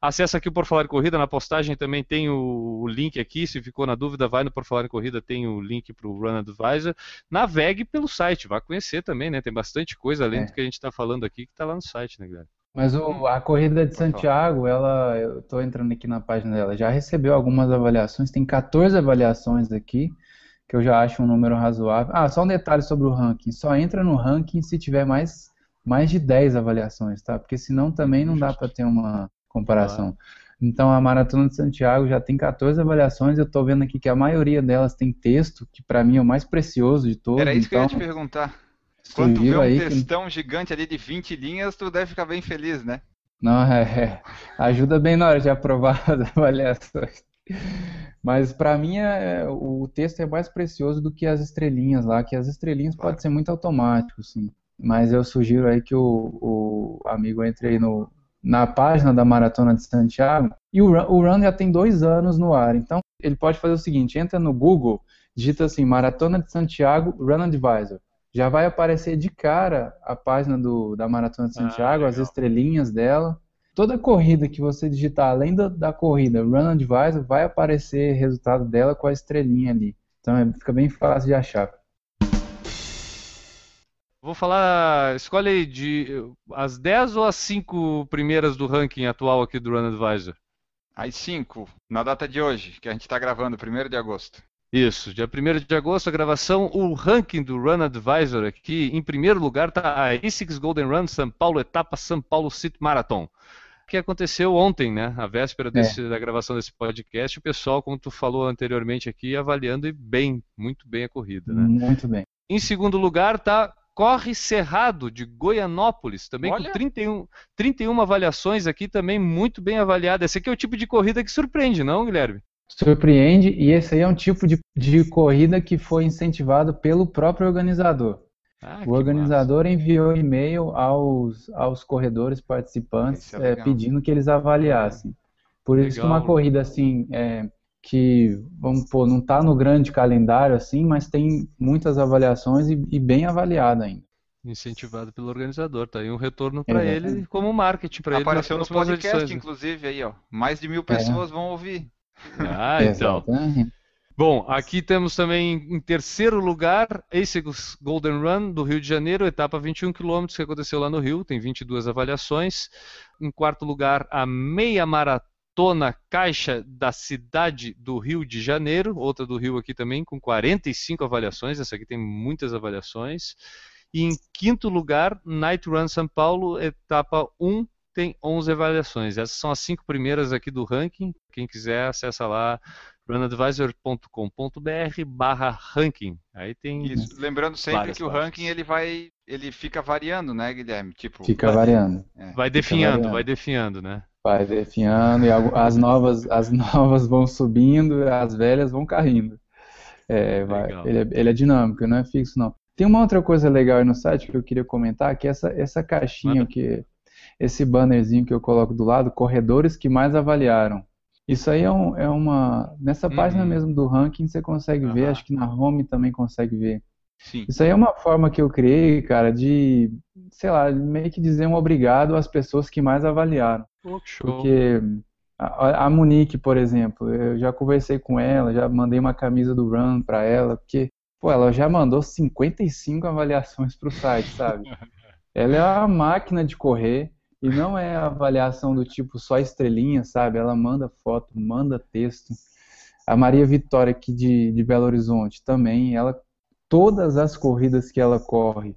Speaker 1: Acesse aqui o Por Falar em Corrida. Na postagem também tem o, link aqui. Se ficou na dúvida, vai no Por Falar em Corrida, tem o link para o Run Advisor. Navegue pelo site, vá conhecer também, né? Tem bastante coisa além é. do que a gente está falando aqui que está lá no site, né, galera?
Speaker 3: Mas o, a corrida de Santiago, ela, eu estou entrando aqui na página dela, já recebeu algumas avaliações, tem 14 avaliações aqui que eu já acho um número razoável. Ah, só um detalhe sobre o ranking. Só entra no ranking se tiver mais, mais de 10 avaliações, tá? Porque senão também não dá para ter uma comparação. Então a Maratona de Santiago já tem 14 avaliações. Eu estou vendo aqui que a maioria delas tem texto, que para mim é o mais precioso de todos.
Speaker 2: Era isso
Speaker 3: então,
Speaker 2: que eu ia te então, perguntar. Quando tu vê um textão que... gigante ali de 20 linhas, tu deve ficar bem feliz, né?
Speaker 3: Não, é, é. ajuda bem na hora de aprovar as avaliações. Mas para mim é, o texto é mais precioso do que as estrelinhas lá, que as estrelinhas claro. pode ser muito automático, sim. Mas eu sugiro aí que o, o amigo entre aí no, na página da Maratona de Santiago. E o Run, o Run já tem dois anos no ar, então ele pode fazer o seguinte: entra no Google, digita assim Maratona de Santiago Run Advisor. Já vai aparecer de cara a página do, da Maratona de ah, Santiago, ah, as estrelinhas dela toda corrida que você digitar além da, da corrida Run Advisor, vai aparecer resultado dela com a estrelinha ali. Então é, fica bem fácil de achar.
Speaker 1: Vou falar, escolhe aí de as 10 ou as 5 primeiras do ranking atual aqui do Run Advisor?
Speaker 2: As 5, na data de hoje, que a gente está gravando, 1 de agosto.
Speaker 1: Isso, dia 1 de agosto, a gravação, o ranking do Run Advisor aqui, em primeiro lugar está a ASICS Golden Run São Paulo Etapa São Paulo City Marathon que aconteceu ontem, né? A véspera é. desse, é. da gravação desse podcast, o pessoal, como tu falou anteriormente aqui, avaliando bem, muito bem a corrida, né?
Speaker 3: Muito bem.
Speaker 1: Em segundo lugar está Corre Cerrado, de Goianópolis, também Olha. com 31, 31 avaliações aqui, também muito bem avaliada. Esse aqui é o tipo de corrida que surpreende, não, Guilherme?
Speaker 3: Surpreende, e esse aí é um tipo de, de corrida que foi incentivado pelo próprio organizador. Ah, o organizador massa. enviou e-mail aos, aos corredores participantes é é, pedindo que eles avaliassem. Por legal. isso que uma corrida assim, é, que vamos pôr, não está no grande calendário assim, mas tem muitas avaliações e, e bem avaliada ainda.
Speaker 1: Incentivado pelo organizador, tá aí um retorno para ele como marketing para ele.
Speaker 2: Apareceu no podcast, edições. Inclusive aí, ó. Mais de mil pessoas é. vão ouvir.
Speaker 1: Ah, então. Bom, aqui temos também em terceiro lugar ASICS Golden Run do Rio de Janeiro, etapa 21 km que aconteceu lá no Rio, tem 22 avaliações. Em quarto lugar, a meia maratona caixa da cidade do Rio de Janeiro, outra do Rio aqui também com 45 avaliações, essa aqui tem muitas avaliações. E em quinto lugar, Night Run São Paulo, etapa 1, tem 11 avaliações. Essas são as cinco primeiras aqui do ranking. Quem quiser, acessa lá runadvisor.com.br barra ranking. Aí tem.
Speaker 2: Isso. Lembrando sempre que o ranking ele vai. ele fica variando, né, Guilherme?
Speaker 3: Tipo, fica vai, variando.
Speaker 1: É. Vai definhando, vai definhando, né?
Speaker 3: Vai definhando e as novas, as novas vão subindo, as velhas vão caindo. É, vai, ele, é, ele é dinâmico, não é fixo não. Tem uma outra coisa legal aí no site que eu queria comentar, que é essa, essa caixinha Manda. que esse bannerzinho que eu coloco do lado, corredores que mais avaliaram. Isso aí é, um, é uma. Nessa página
Speaker 1: Uhum.
Speaker 3: mesmo do ranking você consegue ver,
Speaker 2: Aham.
Speaker 3: acho que na home também consegue ver.
Speaker 2: Sim.
Speaker 3: Isso aí é uma forma que eu criei, cara, de, sei lá, meio que dizer um obrigado às pessoas que mais avaliaram. Porque a, a Monique, por exemplo, eu já conversei com ela, já mandei uma camisa do Run pra ela, porque, pô, ela já mandou 55 avaliações pro site, sabe? Ela é uma máquina de correr e não é avaliação do tipo só estrelinha, sabe? Ela manda foto, manda texto. A Maria Vitória aqui de, de Belo Horizonte também, ela todas as corridas que ela corre,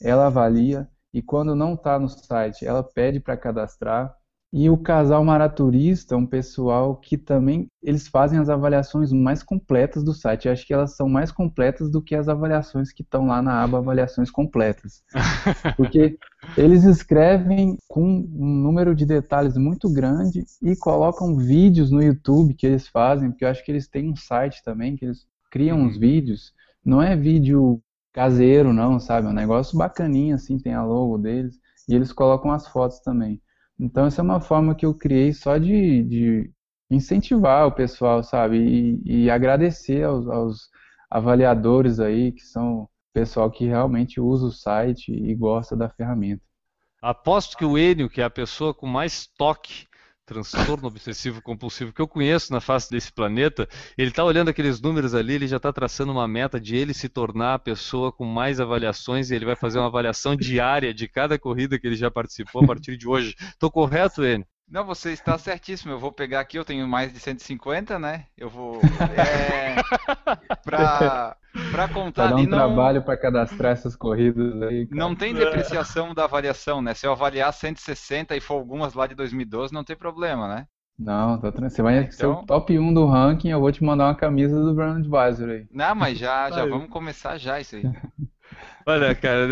Speaker 3: ela avalia e quando não está no site, ela pede para cadastrar. E o casal maraturista, um pessoal que também eles fazem as avaliações mais completas do site. Eu acho que elas são mais completas do que as avaliações que estão lá na aba avaliações completas. Porque eles escrevem com um número de detalhes muito grande e colocam vídeos no YouTube que eles fazem, porque eu acho que eles têm um site também, que eles criam uns vídeos. Não é vídeo caseiro, não, sabe? É um negócio bacaninho, assim, tem a logo deles. E eles colocam as fotos também. Então, essa é uma forma que eu criei só de, de incentivar o pessoal, sabe? E, e agradecer aos, aos avaliadores aí, que são o pessoal que realmente usa o site e gosta da ferramenta.
Speaker 1: Aposto que o Enio, que é a pessoa com mais toque, transtorno obsessivo compulsivo que eu conheço na face desse planeta, ele está olhando aqueles números ali, ele já está traçando uma meta de ele se tornar a pessoa com mais avaliações e ele vai fazer uma avaliação diária de cada corrida que ele já participou a partir de hoje. Estou correto, Enio?
Speaker 2: Não, você está certíssimo. Eu vou pegar aqui, eu tenho mais de 150, né? Eu vou. É, pra, pra contar
Speaker 3: Vai dar um
Speaker 2: não,
Speaker 3: trabalho para cadastrar essas corridas aí. cara.
Speaker 2: não tem depreciação da avaliação, né? Se eu avaliar 160 e for algumas lá de 2012, não tem problema, né?
Speaker 3: Não, tá tran- você vai ser
Speaker 2: Então-
Speaker 3: o top 1 do ranking, eu vou te mandar uma camisa do Brand Advisor aí.
Speaker 2: Não, mas já, já vamos começar já isso aí.
Speaker 1: Olha, cara,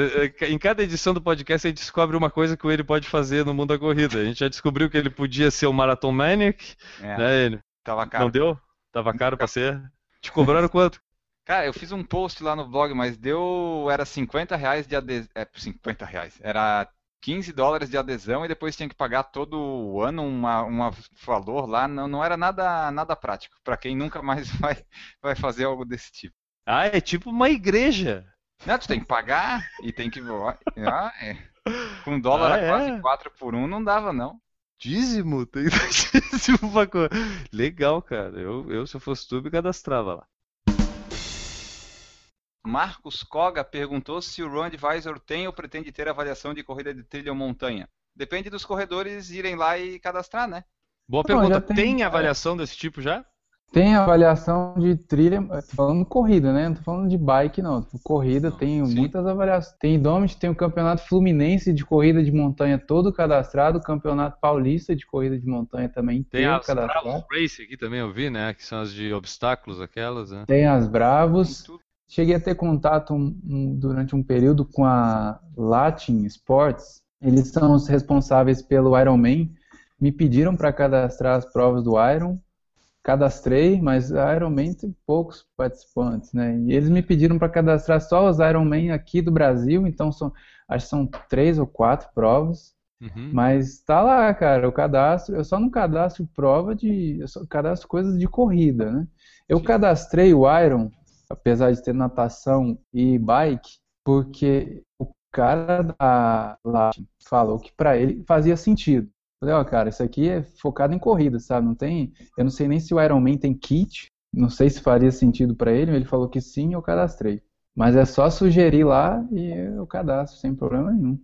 Speaker 1: em cada edição do podcast a gente descobre uma coisa que o Enio pode fazer no mundo da corrida. A gente já descobriu que ele podia ser o Marathon Maniac,
Speaker 2: É,
Speaker 1: né, Enio?
Speaker 2: tava caro.
Speaker 1: Não deu? Tava caro pra ser? Te cobraram quanto?
Speaker 2: Cara, eu fiz um post lá no blog, mas deu. Era 50 reais de adesão. É, 50 reais. Era 15 dólares de adesão e depois tinha que pagar todo ano uma, uma valor lá. Não, não era nada, nada prático. Pra quem nunca mais vai, vai fazer algo desse tipo.
Speaker 1: Ah, é tipo uma igreja.
Speaker 2: Não, tu tem que pagar e tem que. Ah, é. Com dólar
Speaker 1: Ah,
Speaker 2: a
Speaker 1: é?
Speaker 2: quase 4 por 1 não dava, não.
Speaker 1: Dízimo? Tem dízimo pra Legal, cara. Eu, eu, se eu fosse tu, me cadastrava lá.
Speaker 2: Marcos Koga perguntou se o Run Advisor tem ou pretende ter avaliação de corrida de trilha ou montanha. Depende dos corredores irem lá e cadastrar, né?
Speaker 1: Boa pergunta.
Speaker 3: tem-
Speaker 1: tem avaliação desse tipo já?
Speaker 3: Tem avaliação de trilha, tô falando corrida, né? Não tô falando de bike, não. Corrida tem
Speaker 2: sim.
Speaker 3: muitas avaliações. Tem Indomit, tem o Campeonato Fluminense de corrida de montanha todo cadastrado, o Campeonato Paulista de corrida de montanha também
Speaker 1: Tem as
Speaker 3: cadastrado.
Speaker 1: Bravos Race aqui também, eu vi, né? Que são as de obstáculos, aquelas, né?
Speaker 3: Tem as
Speaker 2: Tem
Speaker 3: Bravos.
Speaker 2: tudo.
Speaker 3: Cheguei a ter contato um- um- durante um período com a Latin Sports. Eles são os responsáveis pelo Ironman. Me pediram para cadastrar as provas do Iron. Cadastrei, mas a Ironman tem poucos participantes, né? E eles me pediram para cadastrar só os Ironman aqui do Brasil, então são, acho que são três ou quatro provas.
Speaker 1: Uhum.
Speaker 3: Mas tá lá, cara, o cadastro, eu só não cadastro prova de, eu só cadastro coisas de corrida, né? Eu
Speaker 2: Sim.
Speaker 3: cadastrei o Iron, apesar de ter natação e bike, porque o cara da lá falou que pra ele fazia sentido. Falei, ó, cara, isso aqui é focado em corrida, sabe? Não tem, eu não sei nem se o Ironman tem kit, não sei se faria sentido pra ele, ele falou que sim, eu cadastrei. Mas é só sugerir lá e eu cadastro sem problema nenhum.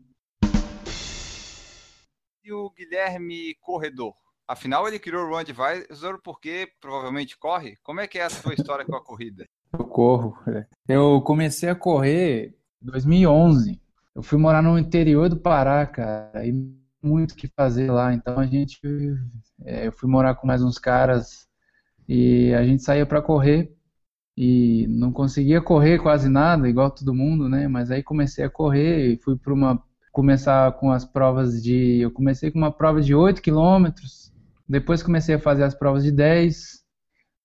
Speaker 2: E o Guilherme Corredor? Afinal, ele criou o Run Advisor porque provavelmente corre? Como é que é a sua história com a corrida?
Speaker 3: Eu corro. é. Eu comecei a correr em 2011. Eu fui morar no interior do Pará, cara, e muito o que fazer lá. Então a gente, é, eu fui morar com mais uns caras e a gente saía para correr e não conseguia correr quase nada, igual todo mundo, né? Mas aí comecei a correr e fui para uma começar com as provas de, eu comecei com uma prova de 8 quilômetros, depois comecei a fazer as provas de 10.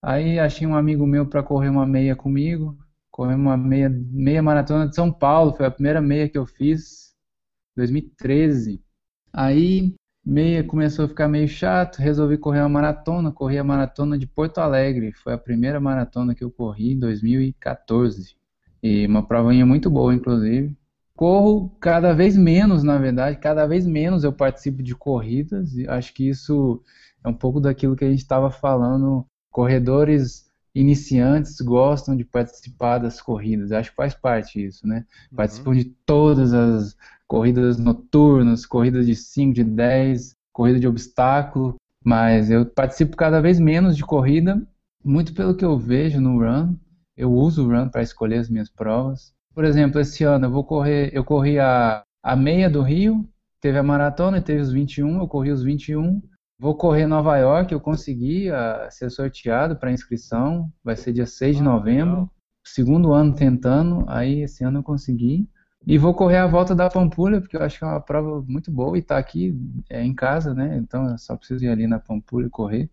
Speaker 3: Aí achei um amigo meu para correr uma meia comigo. Corremos uma meia, meia maratona de São Paulo, foi a primeira meia que eu fiz, 2013. Aí meia começou a ficar meio chato, resolvi correr uma maratona, corri a maratona de Porto Alegre, foi a primeira maratona que eu corri em 2014. E uma provinha muito boa, inclusive. Corro cada vez menos, na verdade, cada vez menos eu participo de corridas, e acho que isso é um pouco daquilo que a gente estava falando. Corredores iniciantes gostam de participar das corridas, acho que faz parte isso, né? Uhum. Participam de todas as corridas noturnas, corridas de 5, de 10, corrida de obstáculo, mas eu participo cada vez menos de corrida, muito pelo que eu vejo no Run. Eu uso o Run para escolher as minhas provas. Por exemplo, esse ano eu vou correr, eu corri a, a meia do Rio, teve a maratona, teve os 21, eu corri os 21. Vou correr Nova York, eu consegui a, ser sorteado para inscrição, vai ser dia 6 de ah, novembro. Legal. Segundo ano tentando, aí esse ano eu consegui. E vou correr a volta da Pampulha, porque eu acho que é uma prova muito boa e está aqui é, em casa, né? Então eu só preciso ir ali na Pampulha correr.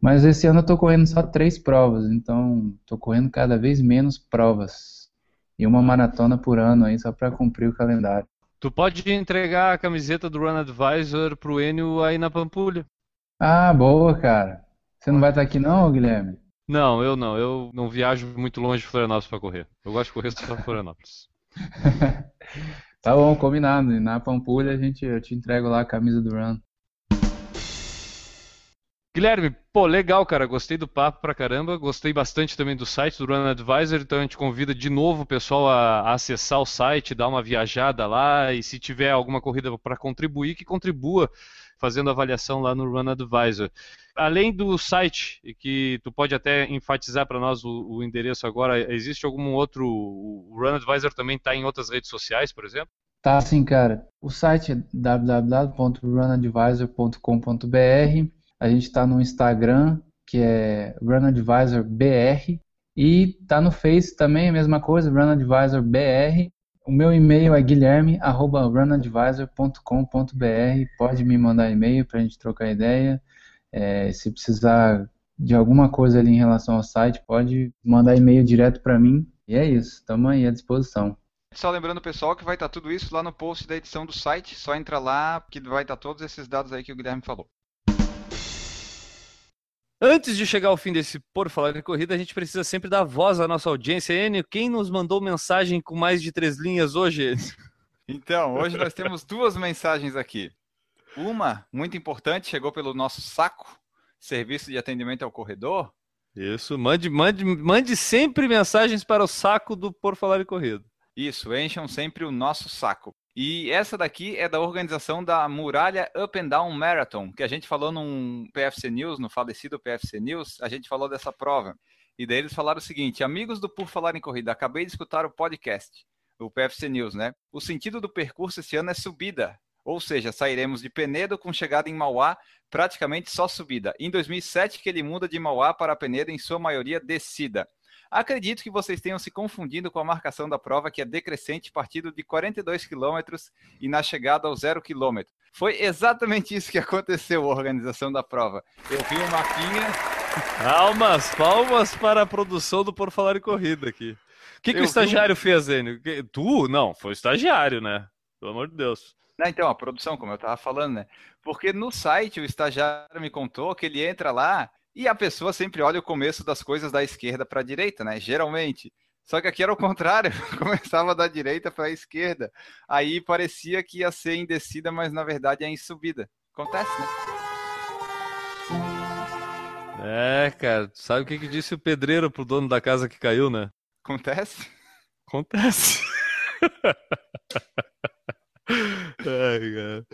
Speaker 3: Mas esse ano eu estou correndo só três provas, então estou correndo cada vez menos provas e uma maratona por ano aí só para cumprir o calendário.
Speaker 1: Tu pode entregar a camiseta do Run Advisor pro Enio aí na Pampulha.
Speaker 3: Ah, boa, cara. Você não vai estar aqui não, Guilherme?
Speaker 1: Não, eu não. Eu não viajo muito longe de Florianópolis para correr. Eu gosto de correr só em Florianópolis.
Speaker 3: tá bom, combinado. Na Pampulha a gente, eu te entrego lá a camisa do Run.
Speaker 1: Guilherme, pô, legal, cara. Gostei do papo pra caramba. Gostei bastante também do site do Run Advisor. Então a gente convida de novo o pessoal a, a acessar o site, dar uma viajada lá e se tiver alguma corrida para contribuir, que contribua fazendo avaliação lá no Run Advisor. Além do site, que tu pode até enfatizar para nós o, o, endereço agora, existe algum outro. O Run Advisor também está em outras redes sociais, por exemplo?
Speaker 3: Tá sim, cara. O site é www.runadvisor.com.br a gente está no Instagram, que é RunAdvisorBR. E está no Face também, a mesma coisa, RunAdvisorBR. O meu e-mail é guilherme.runadvisor.com.br. Pode me mandar e-mail para a gente trocar ideia. É, se precisar de alguma coisa ali em relação ao site, pode mandar e-mail direto para mim. E é isso, estamos aí à disposição.
Speaker 2: Só lembrando, pessoal, que vai estar tá tudo isso lá no post da edição do site. Só entra lá, que vai estar tá todos esses dados aí que o Guilherme falou.
Speaker 1: Antes de chegar ao fim desse Por Falar em Corrida, a gente precisa sempre dar voz à nossa audiência. Enio, quem nos mandou mensagem com mais de três linhas hoje?
Speaker 2: Então, hoje nós temos duas mensagens aqui. Uma, muito importante, chegou pelo nosso saco, serviço de atendimento ao corredor.
Speaker 1: Isso, mande, mande, mande sempre mensagens para o saco do Por Falar em Corrida.
Speaker 2: Isso, encham sempre o nosso saco. E essa daqui é da organização da Muralha Up and Down Marathon, que a gente falou num PFC News, no falecido PFC News, a gente falou dessa prova. E daí eles falaram o seguinte: amigos do Por Falar em Corrida, acabei de escutar o podcast, o PFC News, né? O sentido do percurso esse ano é subida, ou seja, sairemos de Penedo com chegada em Mauá, praticamente só subida. Em 2007 que ele muda de Mauá para Penedo, em sua maioria descida. Acredito que vocês tenham se confundido com a marcação da prova, que é decrescente, partido de 42 km e na chegada ao 0 km. Foi exatamente isso que aconteceu, a organização da prova. Eu vi o mapinha.
Speaker 1: Palmas, palmas para a produção do Por Falar em Corrida aqui. O que, que o estagiário vi... fez, Enio? Tu? Não, foi o estagiário, né? Pelo amor de Deus.
Speaker 2: Não, então, a produção, como eu estava falando, né? Porque no site o estagiário me contou que ele entra lá e a pessoa sempre olha o começo das coisas da esquerda para a direita, né? Geralmente. Só que aqui era o contrário, começava da direita para a esquerda. Aí parecia que ia ser em descida, mas na verdade é em subida. Acontece, né?
Speaker 1: É, cara, sabe o que, que disse o pedreiro pro dono da casa que caiu, né?
Speaker 2: Acontece?
Speaker 1: Acontece. Ai,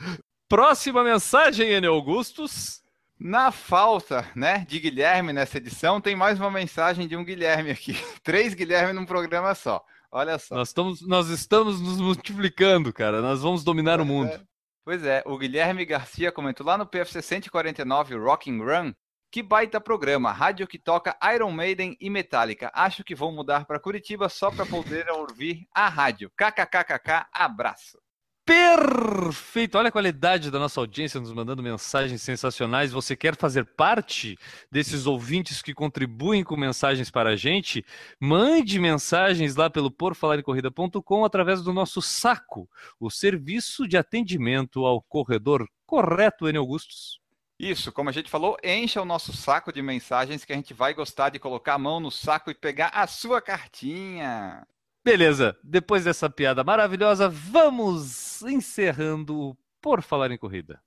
Speaker 1: Próxima mensagem, N. Augustus.
Speaker 2: Na falta, né, de Guilherme nessa edição, tem mais uma mensagem de um Guilherme aqui. Três Guilherme num programa só. Olha só.
Speaker 1: Nós estamos, nós estamos nos multiplicando, cara. Nós vamos dominar pois o mundo.
Speaker 2: É. Pois é, o Guilherme Garcia comentou lá no PFC 149 Rocking Run. Que baita programa, rádio que toca Iron Maiden e Metallica. Acho que vou mudar para Curitiba só para poder ouvir a rádio. KKKKK, abraço.
Speaker 1: Perfeito! Olha a qualidade da nossa audiência nos mandando mensagens sensacionais. Você quer fazer parte desses ouvintes que contribuem com mensagens para a gente? Mande mensagens lá pelo porfalarecorrida.com através do nosso saco, o serviço de atendimento ao corredor correto, N. Augustus.
Speaker 2: Isso, como a gente falou, encha o nosso saco de mensagens que a gente vai gostar de colocar a mão no saco e pegar a sua cartinha.
Speaker 1: Beleza, depois dessa piada maravilhosa, vamos encerrando Por Falar em Corrida.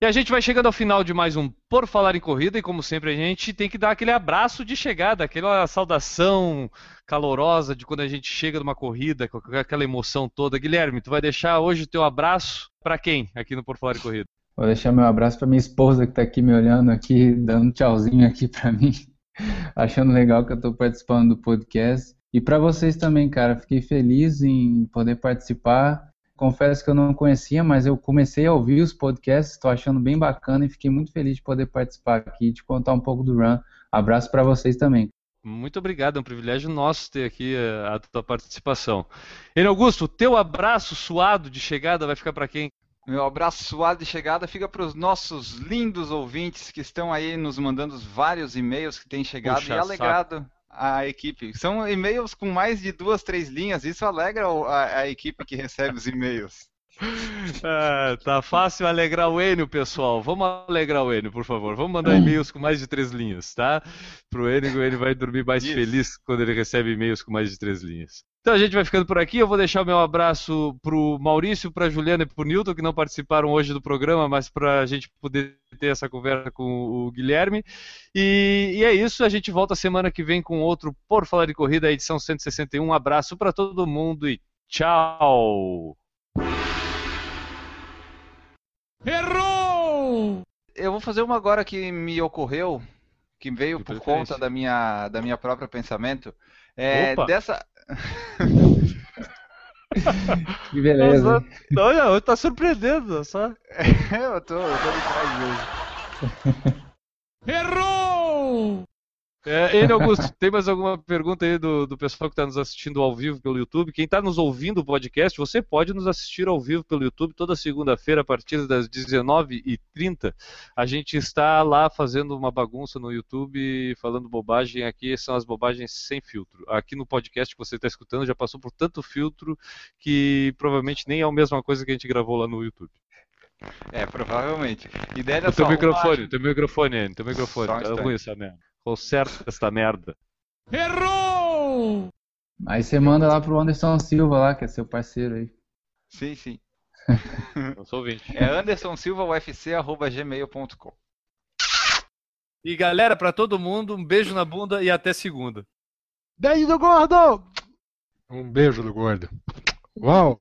Speaker 1: E a gente vai chegando ao final de mais um Por Falar em Corrida, e como sempre a gente tem que dar aquele abraço de chegada, aquela saudação calorosa de quando a gente chega numa corrida, com aquela emoção toda. Guilherme, tu vai deixar hoje o teu abraço para quem aqui no Por Falar em Corrida?
Speaker 3: Vou deixar meu abraço para minha esposa que está aqui me olhando aqui, dando tchauzinho aqui para mim achando legal que eu estou participando do podcast. E para vocês também, cara, fiquei feliz em poder participar. Confesso que eu não conhecia, mas eu comecei a ouvir os podcasts, estou achando bem bacana e fiquei muito feliz de poder participar aqui e de contar um pouco do Run. Abraço para vocês também.
Speaker 1: Muito obrigado, é um privilégio nosso ter aqui eh, a tua participação. Enio Augusto, teu abraço suado de chegada vai ficar para quem?
Speaker 2: Meu abraço suado de chegada fica para os nossos lindos ouvintes que estão aí nos mandando vários e-mails que têm chegado Puxa, e alegrado saco. a equipe. São e-mails com mais de duas, três linhas, isso alegra a, a equipe que recebe os e-mails.
Speaker 1: É, tá fácil alegrar o Enio, pessoal. Vamos alegrar o Enio, por favor. Vamos mandar e-mails com mais de três linhas, tá? Pro Enio, ele vai dormir mais Isso. feliz quando ele recebe e-mails com mais de três linhas. Então a gente vai ficando por aqui. Eu vou deixar o meu abraço pro Maurício, pra Juliana e pro Newton, que não participaram hoje do programa, mas para a gente poder ter essa conversa com o Guilherme. E, e, é isso. A gente volta semana que vem com outro Por Falar de Corrida, edição 161. Um abraço para todo mundo e tchau!
Speaker 2: Errou! Eu vou fazer uma agora que me ocorreu, que veio por conta da minha, da minha própria pensamento. É, dessa.
Speaker 3: que beleza.
Speaker 1: Nossa, olha, tá surpreendendo, só.
Speaker 2: É, eu tô, eu tô de trás
Speaker 4: mesmo. Errou!
Speaker 1: É, ele, Augusto, tem mais alguma pergunta aí do, do pessoal que está nos assistindo ao vivo pelo YouTube? Quem está nos ouvindo o podcast, você pode nos assistir ao vivo pelo YouTube toda segunda-feira a partir das 19h30. A gente está lá fazendo uma bagunça no YouTube, falando bobagem. Aqui são as bobagens sem filtro. Aqui no podcast que você está escutando já passou por tanto filtro que provavelmente nem é a mesma coisa que a gente gravou lá no YouTube.
Speaker 2: É, provavelmente. Ideia
Speaker 1: o teu microfone, o teu microfone, teu microfone. Tá ruim essa merda. Conserta esta merda.
Speaker 4: Errou!
Speaker 3: Aí você manda lá pro Anderson Silva lá, que é seu parceiro aí.
Speaker 2: Sim, sim.
Speaker 1: Eu sou ouvinte.
Speaker 2: É andersonsilvaufc.gmail.com
Speaker 1: E galera, para todo mundo, um beijo na bunda e até segunda.
Speaker 4: Beijo do gordo!
Speaker 5: Um beijo do gordo. Uau!